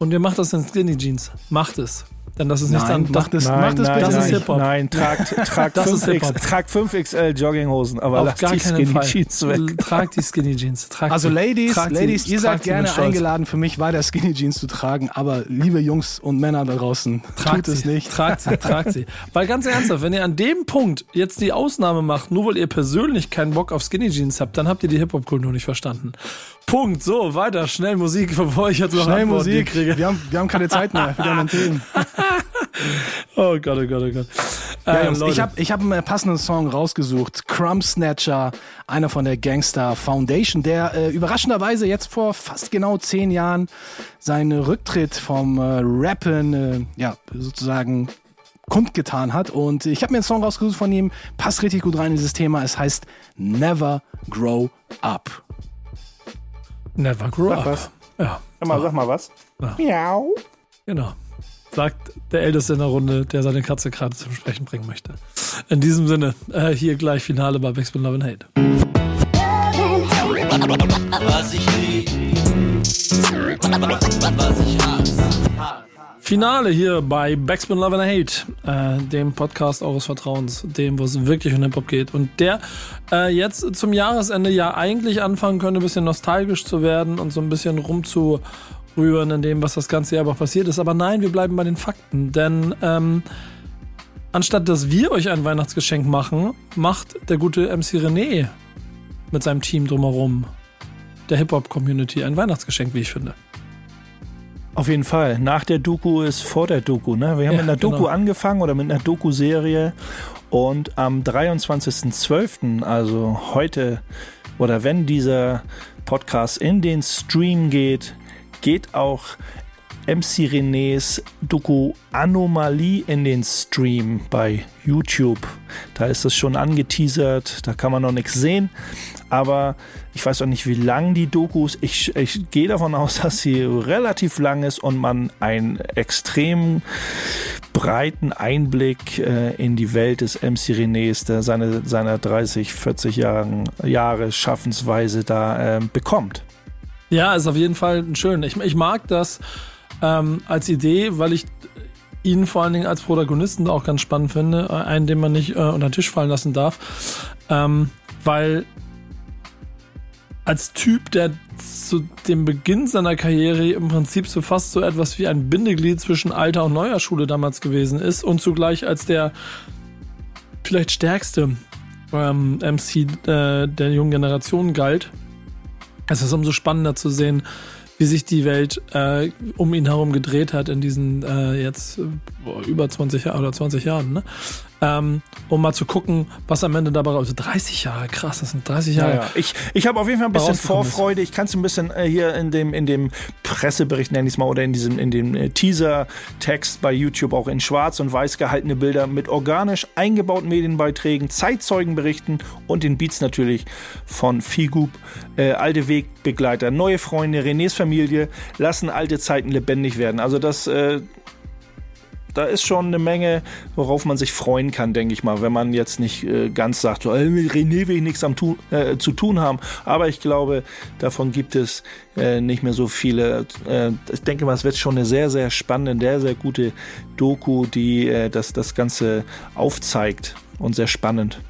und ihr macht das in Skinny Jeans, macht es. Denn das ist nicht Nein, dann, macht es, Nein, macht es nein, bitte das ist. Hip-Hop. Nein, tragt, [laughs] tragt, Das ist 5X, Hip-Hop. tragt 5XL Jogginghosen, aber auf lasst gar die Skinny Fall. Jeans weg. Tragt die Skinny Jeans. Tragt Also die. Ladies, Tragt Ladies, ihr seid gerne eingeladen, für mich weiter Skinny Jeans zu tragen, aber liebe Jungs und Männer da draußen, Tragt tut es sie, nicht. Tragt sie, tragt sie. Weil ganz ernsthaft, wenn ihr an dem Punkt jetzt die Ausnahme macht, nur weil ihr persönlich keinen Bock auf Skinny Jeans habt, dann habt ihr die Hip-Hop-Kultur nicht verstanden. Punkt. So, weiter. Schnell Musik, [laughs] bevor ich jetzt noch Schnell Antworten Musik, kriege. wir haben, wir haben keine Zeit mehr für die anderen Themen. Oh Gott, oh Gott, oh Gott. Ja, Äh, Jungs, ich habe ich hab einen passenden Song rausgesucht. Crumb Snatcher, einer von der Gangster Foundation, der äh, überraschenderweise jetzt vor fast genau zehn Jahren seinen Rücktritt vom äh, Rappen, äh, ja, sozusagen kundgetan hat. Und ich habe mir einen Song rausgesucht von ihm, passt richtig gut rein in dieses Thema. Es heißt Never Grow Up. Never grow Sag up. was. Ja, Sag mal, sag mal was. Ja. Miau. genau. Sagt der Älteste in der Runde, der seine Katze gerade zum Sprechen bringen möchte. In diesem Sinne, äh, hier gleich Finale bei Backspin Love and Hate. Was ich lieb, was ich hasse. Finale hier bei Backspin Love and Hate, äh, dem Podcast eures Vertrauens, dem, wo es wirklich um Hip-Hop geht. Und der äh, jetzt zum Jahresende ja eigentlich anfangen könnte, ein bisschen nostalgisch zu werden und so ein bisschen rumzurühren in dem, was das ganze Jahr aber passiert ist. Aber nein, wir bleiben bei den Fakten. Denn ähm, anstatt dass wir euch ein Weihnachtsgeschenk machen, macht der gute MC René mit seinem Team drumherum der Hip-Hop-Community ein Weihnachtsgeschenk, wie ich finde. Auf jeden Fall. Nach der Doku ist vor der Doku. Ne? Wir haben Ja, mit einer Doku genau. angefangen oder mit einer Doku-Serie und am 23.12., also heute oder wenn dieser Podcast in den Stream geht, geht auch MC Renés Doku Anomalie in den Stream bei YouTube. Da ist das schon angeteasert, da kann man noch nichts sehen. Aber ich weiß auch nicht, wie lang die Doku ist. Ich, ich gehe davon aus, [laughs] dass sie relativ lang ist und man einen extrem breiten Einblick äh, in die Welt des MC Renés, der seine, seiner 30, 40 Jahren, Jahre Schaffensweise da äh, bekommt. Ja, ist auf jeden Fall schön. Ich, ich mag das ähm, als Idee, weil ich ihn vor allen Dingen als Protagonisten auch ganz spannend finde. Äh, Einen, den man nicht äh, unter den Tisch fallen lassen darf. Ähm, weil als Typ, der zu dem Beginn seiner Karriere im Prinzip so fast so etwas wie ein Bindeglied zwischen alter und neuer Schule damals gewesen ist und zugleich als der vielleicht stärkste ähm, MC äh, der jungen Generation galt. Es ist umso spannender zu sehen, wie sich die Welt äh, um ihn herum gedreht hat in diesen äh, jetzt äh, boah, über 20 Jahren oder 20 Jahren, ne? Ähm, um mal zu gucken, was am Ende dabei raus. Also 30 Jahre, krass, das sind 30 Jahre. Ja, ja. Ich, ich habe auf jeden Fall ein bisschen. Vorfreude. Ich kann es ein bisschen äh, hier in dem, in dem Pressebericht, nenne ich es mal, oder in diesem in dem äh, Teaser-Text bei YouTube auch in schwarz und weiß gehaltene Bilder mit organisch eingebauten Medienbeiträgen, Zeitzeugenberichten und den Beats natürlich von Figub, äh, alte Wegbegleiter, neue Freunde, Renés Familie lassen alte Zeiten lebendig werden. Also das äh, da ist schon eine Menge, worauf man sich freuen kann, denke ich mal, wenn man jetzt nicht äh, ganz sagt, so, äh, René will ich nichts am tu äh, zu tun haben. Aber ich glaube, davon gibt es äh, nicht mehr so viele. Äh, ich denke mal, es wird schon eine sehr, sehr spannende, sehr, sehr gute Doku, die äh, das, das Ganze aufzeigt und sehr spannend.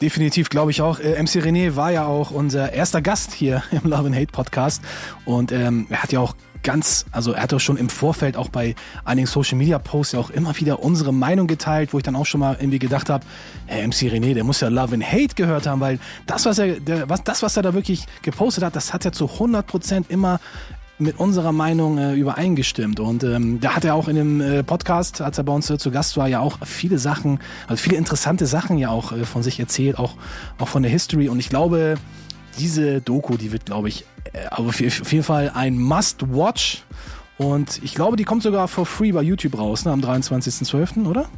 Definitiv, glaube ich auch. Äh, MC René war ja auch unser erster Gast hier [laughs] im Love and Hate Podcast und ähm, er hat ja auch ganz, also er hat doch schon im Vorfeld auch bei einigen Social Media Posts ja auch immer wieder unsere Meinung geteilt, wo ich dann auch schon mal irgendwie gedacht habe, hey, MC René, der muss ja Love and Hate gehört haben, weil das, was er, der, was, das, was er da wirklich gepostet hat, das hat ja zu 100 Prozent immer mit unserer Meinung äh, übereingestimmt. Und ähm, da hat er auch in dem äh, Podcast, als er bei uns äh, zu Gast war, ja auch viele Sachen, also viele interessante Sachen ja auch äh, von sich erzählt, auch, auch von der History. Und ich glaube, diese Doku, die wird, glaube ich, äh, aber auf auf jeden Fall ein Must-Watch. Und ich glaube, die kommt sogar for free bei YouTube raus, ne, am 23.12., oder?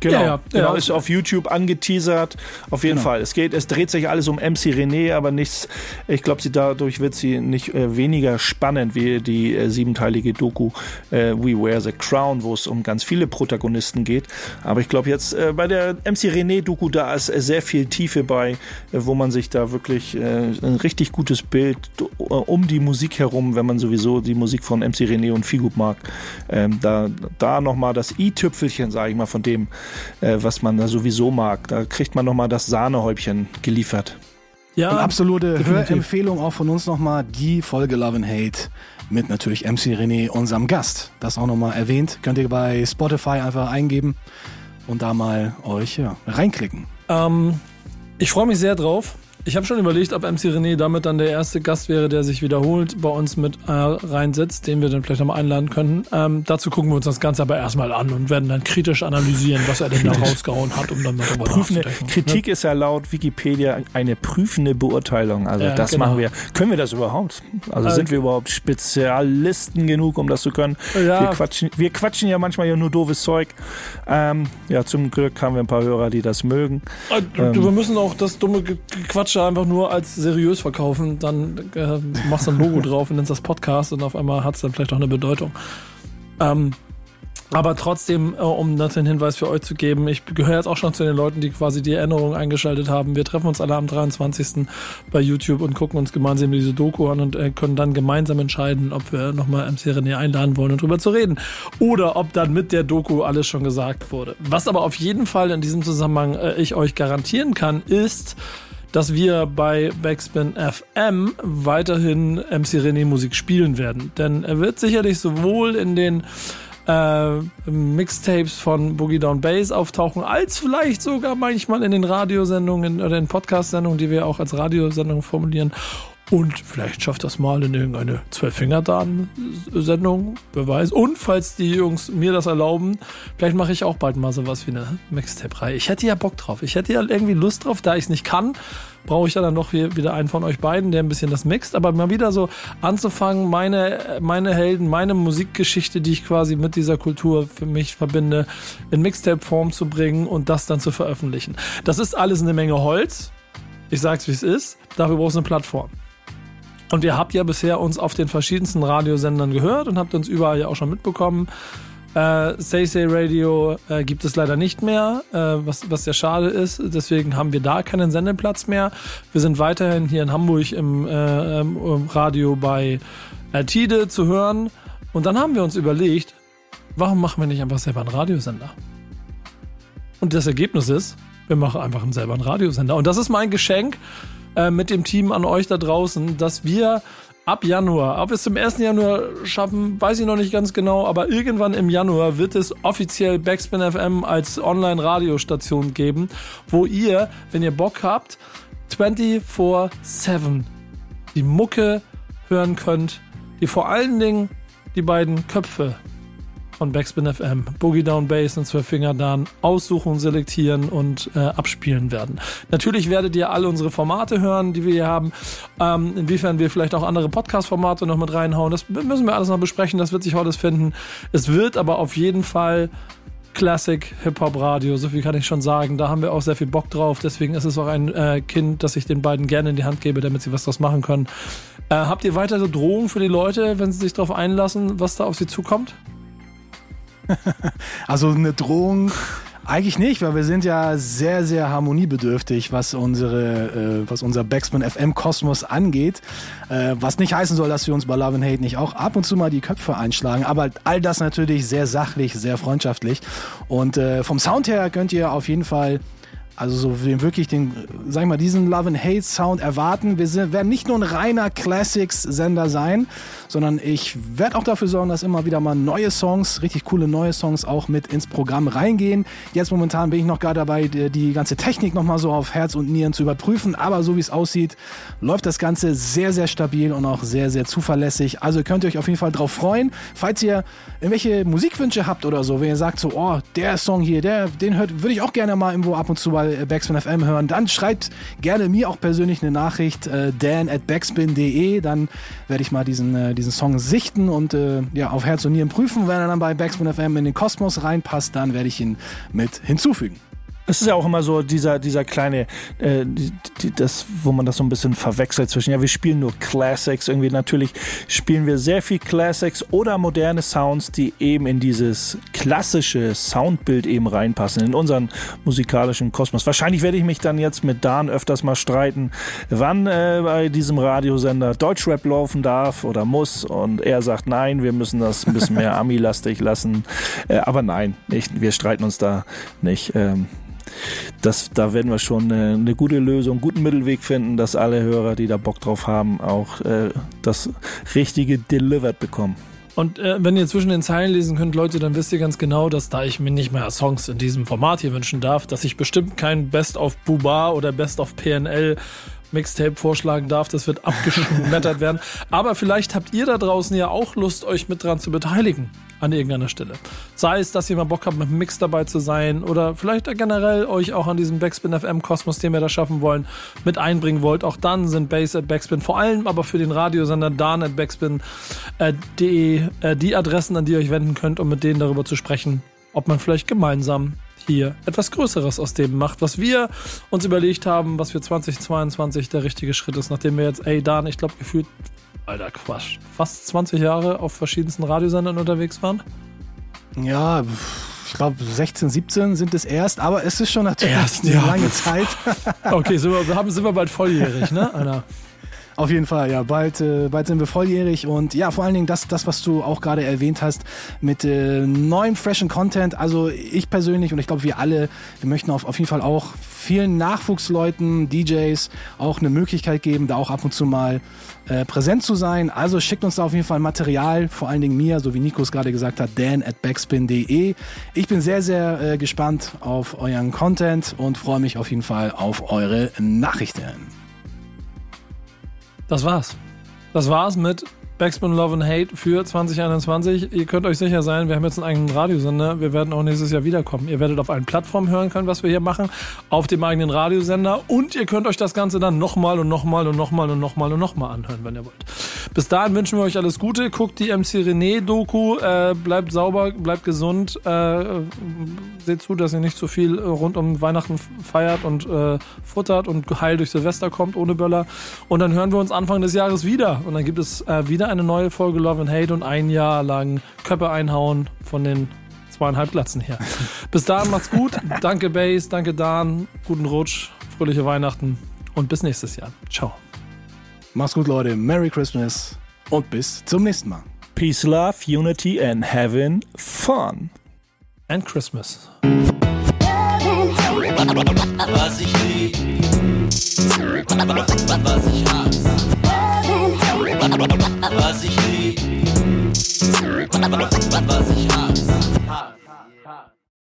Genau, Ja, ja, genau ja. ist auf YouTube angeteasert. Auf jeden Genau. Fall. Es geht, es dreht sich alles um MC René, aber nichts. Ich glaube, sie dadurch wird sie nicht äh, weniger spannend wie die äh, siebenteilige Doku äh, We Wear the Crown, wo es um ganz viele Protagonisten geht. Aber ich glaube jetzt äh, bei der MC René Doku da ist äh, sehr viel Tiefe bei, äh, wo man sich da wirklich ein richtig gutes Bild um die Musik herum, wenn man sowieso die Musik von MC René und Figub mag, ähm, da da noch mal das i-Tüpfelchen, sage ich mal, von dem äh, was man da sowieso mag. Da kriegt man nochmal das Sahnehäubchen geliefert. Ja, Und absolute definitiv. Hörempfehlung auch von uns nochmal die Folge Love and Hate mit natürlich MC René, unserem Gast. Das auch nochmal erwähnt. Könnt ihr bei Spotify einfach eingeben und da mal euch ja, reinklicken. Ähm, ich freue mich sehr drauf. Ich habe schon überlegt, ob MC René damit dann der erste Gast wäre, der sich wiederholt bei uns mit äh, reinsetzt, den wir dann vielleicht nochmal einladen könnten. Ähm, dazu gucken wir uns das Ganze aber erstmal an und werden dann kritisch analysieren, was er denn da [laughs] rausgehauen hat, um dann darüber Prüfende, nachzudenken. Kritik ist ja laut Wikipedia eine prüfende Beurteilung. Also Ja, das genau. machen wir. Können wir das überhaupt? Also Äh, sind wir überhaupt Spezialisten genug, um das zu können? Ja. Wir, quatschen, wir quatschen ja manchmal ja nur doofes Zeug. Ähm, ja, zum Glück haben wir ein paar Hörer, die das mögen. Äh, du, wir müssen auch das dumme Ge- Gequatsche einfach nur als seriös verkaufen. Dann äh, machst du ein Logo [laughs] drauf und nennst das Podcast und auf einmal hat es dann vielleicht auch eine Bedeutung. Ähm, Aber trotzdem, äh, um das den Hinweis für euch zu geben, ich gehöre jetzt auch schon zu den Leuten, die quasi die Erinnerung eingeschaltet haben. Wir treffen uns alle am 23. bei YouTube und gucken uns gemeinsam diese Doku an und äh, können dann gemeinsam entscheiden, ob wir nochmal MC René einladen wollen und drüber zu reden. Oder ob dann mit der Doku alles schon gesagt wurde. Was aber auf jeden Fall in diesem Zusammenhang äh, ich euch garantieren kann, ist, dass wir bei Backspin FM weiterhin MC René Musik spielen werden. Denn er wird sicherlich sowohl in den äh, Mixtapes von Boogie Down Bass auftauchen, als vielleicht sogar manchmal in den Radiosendungen oder in Podcast-Sendungen, die wir auch als Radiosendung formulieren. Und vielleicht schafft das mal in irgendeine Zwölf-Finger-Dan-Sendung, wer weiß. Und falls die Jungs mir das erlauben, vielleicht mache ich auch bald mal sowas wie eine Mixtape-Reihe. Ich hätte ja Bock drauf. Ich hätte ja irgendwie Lust drauf, da ich es nicht kann brauche ich ja dann noch wieder einen von euch beiden, der ein bisschen das mixt. Aber mal wieder so anzufangen, meine, meine Helden, meine Musikgeschichte, die ich quasi mit dieser Kultur für mich verbinde, in Mixtape-Form zu bringen und das dann zu veröffentlichen. Das ist alles eine Menge Holz. Ich sag's wie es ist. Dafür brauchst du eine Plattform. Und ihr habt ja bisher uns auf den verschiedensten Radiosendern gehört und habt uns überall ja auch schon mitbekommen. Äh, Say Say Radio äh, gibt es leider nicht mehr, äh, was, was sehr schade ist. Deswegen haben wir da keinen Sendeplatz mehr. Wir sind weiterhin hier in Hamburg im, äh, im Radio bei äh, Tide zu hören. Und dann haben wir uns überlegt, warum machen wir nicht einfach selber einen Radiosender? Und das Ergebnis ist, wir machen einfach selber einen Radiosender. Und das ist mein Geschenk äh, mit dem Team an euch da draußen, dass wir ab Januar, ob wir es zum 1. Januar schaffen, weiß ich noch nicht ganz genau, aber irgendwann im Januar wird es offiziell Backspin FM als Online-Radiostation geben, wo ihr, wenn ihr Bock habt, 24-7 die Mucke hören könnt, die vor allen Dingen die beiden Köpfe von Backspin FM, Boogie Down Bass und Zwölf Finger Dan aussuchen, selektieren und äh, abspielen werden. Natürlich werdet ihr alle unsere Formate hören, die wir hier haben. Ähm, inwiefern wir vielleicht auch andere Podcast-Formate noch mit reinhauen, das müssen wir alles noch besprechen. Das wird sich heute finden. Es wird aber auf jeden Fall Classic Hip-Hop Radio, so viel kann ich schon sagen. Da haben wir auch sehr viel Bock drauf. Deswegen ist es auch ein äh, Kind, das ich den beiden gerne in die Hand gebe, damit sie was draus machen können. Äh, habt ihr weitere Drohungen für die Leute, wenn sie sich darauf einlassen, was da auf sie zukommt? [laughs] also eine Drohung eigentlich nicht, weil wir sind ja sehr, sehr harmoniebedürftig, was unsere, äh, was unser Backspin FM Kosmos angeht. Äh, was nicht heißen soll, dass wir uns bei Love and Hate nicht auch ab und zu mal die Köpfe einschlagen. Aber all das natürlich sehr sachlich, sehr freundschaftlich. Und äh, vom Sound her könnt ihr auf jeden Fall also so wirklich den, sag ich mal, diesen Love and Hate Sound erwarten. Wir sind, werden nicht nur ein reiner Classics-Sender sein, sondern ich werde auch dafür sorgen, dass immer wieder mal neue Songs, richtig coole neue Songs auch mit ins Programm reingehen. Jetzt momentan bin ich noch gerade dabei, die, die ganze Technik nochmal so auf Herz und Nieren zu überprüfen. Aber so wie es aussieht, läuft das Ganze sehr, sehr stabil und auch sehr, sehr zuverlässig. Also könnt ihr euch auf jeden Fall drauf freuen. Falls ihr irgendwelche Musikwünsche habt oder so, wenn ihr sagt so, oh, der Song hier, der, den hört, würde ich auch gerne mal irgendwo ab und zu mal mal äh, Backspin FM hören, dann schreibt gerne mir auch persönlich eine Nachricht, äh, dan at backspin.de. Dann werde ich mal diesen, äh, diesen Song sichten und äh, ja, auf Herz und Nieren prüfen. Wenn er dann bei Backspin FM in den Kosmos reinpasst, dann werde ich ihn mit hinzufügen. Es ist ja auch immer so dieser, dieser kleine, äh, die, die, das, wo man das so ein bisschen verwechselt zwischen, ja, wir spielen nur Classics. Irgendwie natürlich spielen wir sehr viel Classics oder moderne Sounds, die eben in dieses klassische Soundbild eben reinpassen, in unseren musikalischen Kosmos. Wahrscheinlich werde ich mich dann jetzt mit Dan öfters mal streiten, wann äh, bei diesem Radiosender Deutschrap laufen darf oder muss. Und er sagt, nein, wir müssen das ein bisschen mehr [laughs] Ami-lastig lassen. Äh, aber nein, nicht, wir streiten uns da nicht. Ähm, das, da werden wir schon eine, eine, gute Lösung, einen guten Mittelweg finden, dass alle Hörer, die da Bock drauf haben, auch äh, das Richtige delivered bekommen. Und äh, wenn ihr zwischen den Zeilen lesen könnt, Leute, dann wisst ihr ganz genau, dass da ich mir nicht mehr Songs in diesem Format hier wünschen darf, dass ich bestimmt kein Best of Buba oder Best of PNL Mixtape vorschlagen darf. Das wird abgeschmettert werden. Aber vielleicht habt ihr da draußen ja auch Lust, euch mit dran zu beteiligen an irgendeiner Stelle. Sei es, dass ihr mal Bock habt, mit dem Mix dabei zu sein oder vielleicht generell euch auch an diesem Backspin FM Kosmos, den wir da schaffen wollen, mit einbringen wollt. Auch dann sind Base at Backspin, vor allem aber für den Radiosender Dan at Backspin, äh, die, äh, die Adressen, an die ihr euch wenden könnt, um mit denen darüber zu sprechen, ob man vielleicht gemeinsam hier etwas Größeres aus dem macht, was wir uns überlegt haben, was für 2022 der richtige Schritt ist, nachdem wir jetzt, ey Dan, ich glaube gefühlt Alter Quatsch, fast 20 Jahre auf verschiedensten Radiosendern unterwegs waren. Ja, ich glaube 16, 17 sind es erst, aber es ist schon natürlich Erst, eine ja. lange Zeit. [laughs] Okay, sind wir, haben, sind wir bald volljährig, ne? [laughs] Einer. Auf jeden Fall, ja. Bald, äh, bald sind wir volljährig und ja, vor allen Dingen das, das was du auch gerade erwähnt hast mit äh, neuem, freshen Content. Also ich persönlich und ich glaube wir alle, wir möchten auf, auf jeden Fall auch vielen Nachwuchsleuten, DJs auch eine Möglichkeit geben, da auch ab und zu mal äh, präsent zu sein. Also schickt uns da auf jeden Fall Material, vor allen Dingen mir, so wie Nico es gerade gesagt hat, dan at backspin.de. Ich bin sehr, sehr äh, gespannt auf euren Content und freue mich auf jeden Fall auf eure Nachrichten. Das war's. Das war's mit Backspin Love and Hate für 2021. Ihr könnt euch sicher sein, wir haben jetzt einen eigenen Radiosender. Wir werden auch nächstes Jahr wiederkommen. Ihr werdet auf allen Plattformen hören können, was wir hier machen, auf dem eigenen Radiosender. Und ihr könnt euch das Ganze dann nochmal und nochmal und nochmal und nochmal und nochmal anhören, wenn ihr wollt. Bis dahin wünschen wir euch alles Gute. Guckt die MC René-Doku. Äh, bleibt sauber, bleibt gesund. Äh, seht zu, dass ihr nicht zu viel rund um Weihnachten feiert und äh, futtert und heil durch Silvester kommt ohne Böller. Und dann hören wir uns Anfang des Jahres wieder. Und dann gibt es äh, wieder eine neue Folge Love and Hate und ein Jahr lang Köpfe einhauen von den zweieinhalb Glatzen her. [laughs] Bis dahin macht's gut. Danke Base, danke Dan, guten Rutsch, fröhliche Weihnachten und bis nächstes Jahr. Ciao. Macht's gut, Leute. Merry Christmas und bis zum nächsten Mal. Peace, Love, Unity and having fun. And Christmas. Was ich lieb, was ich hasse. Was ich lieb, was ich hasse.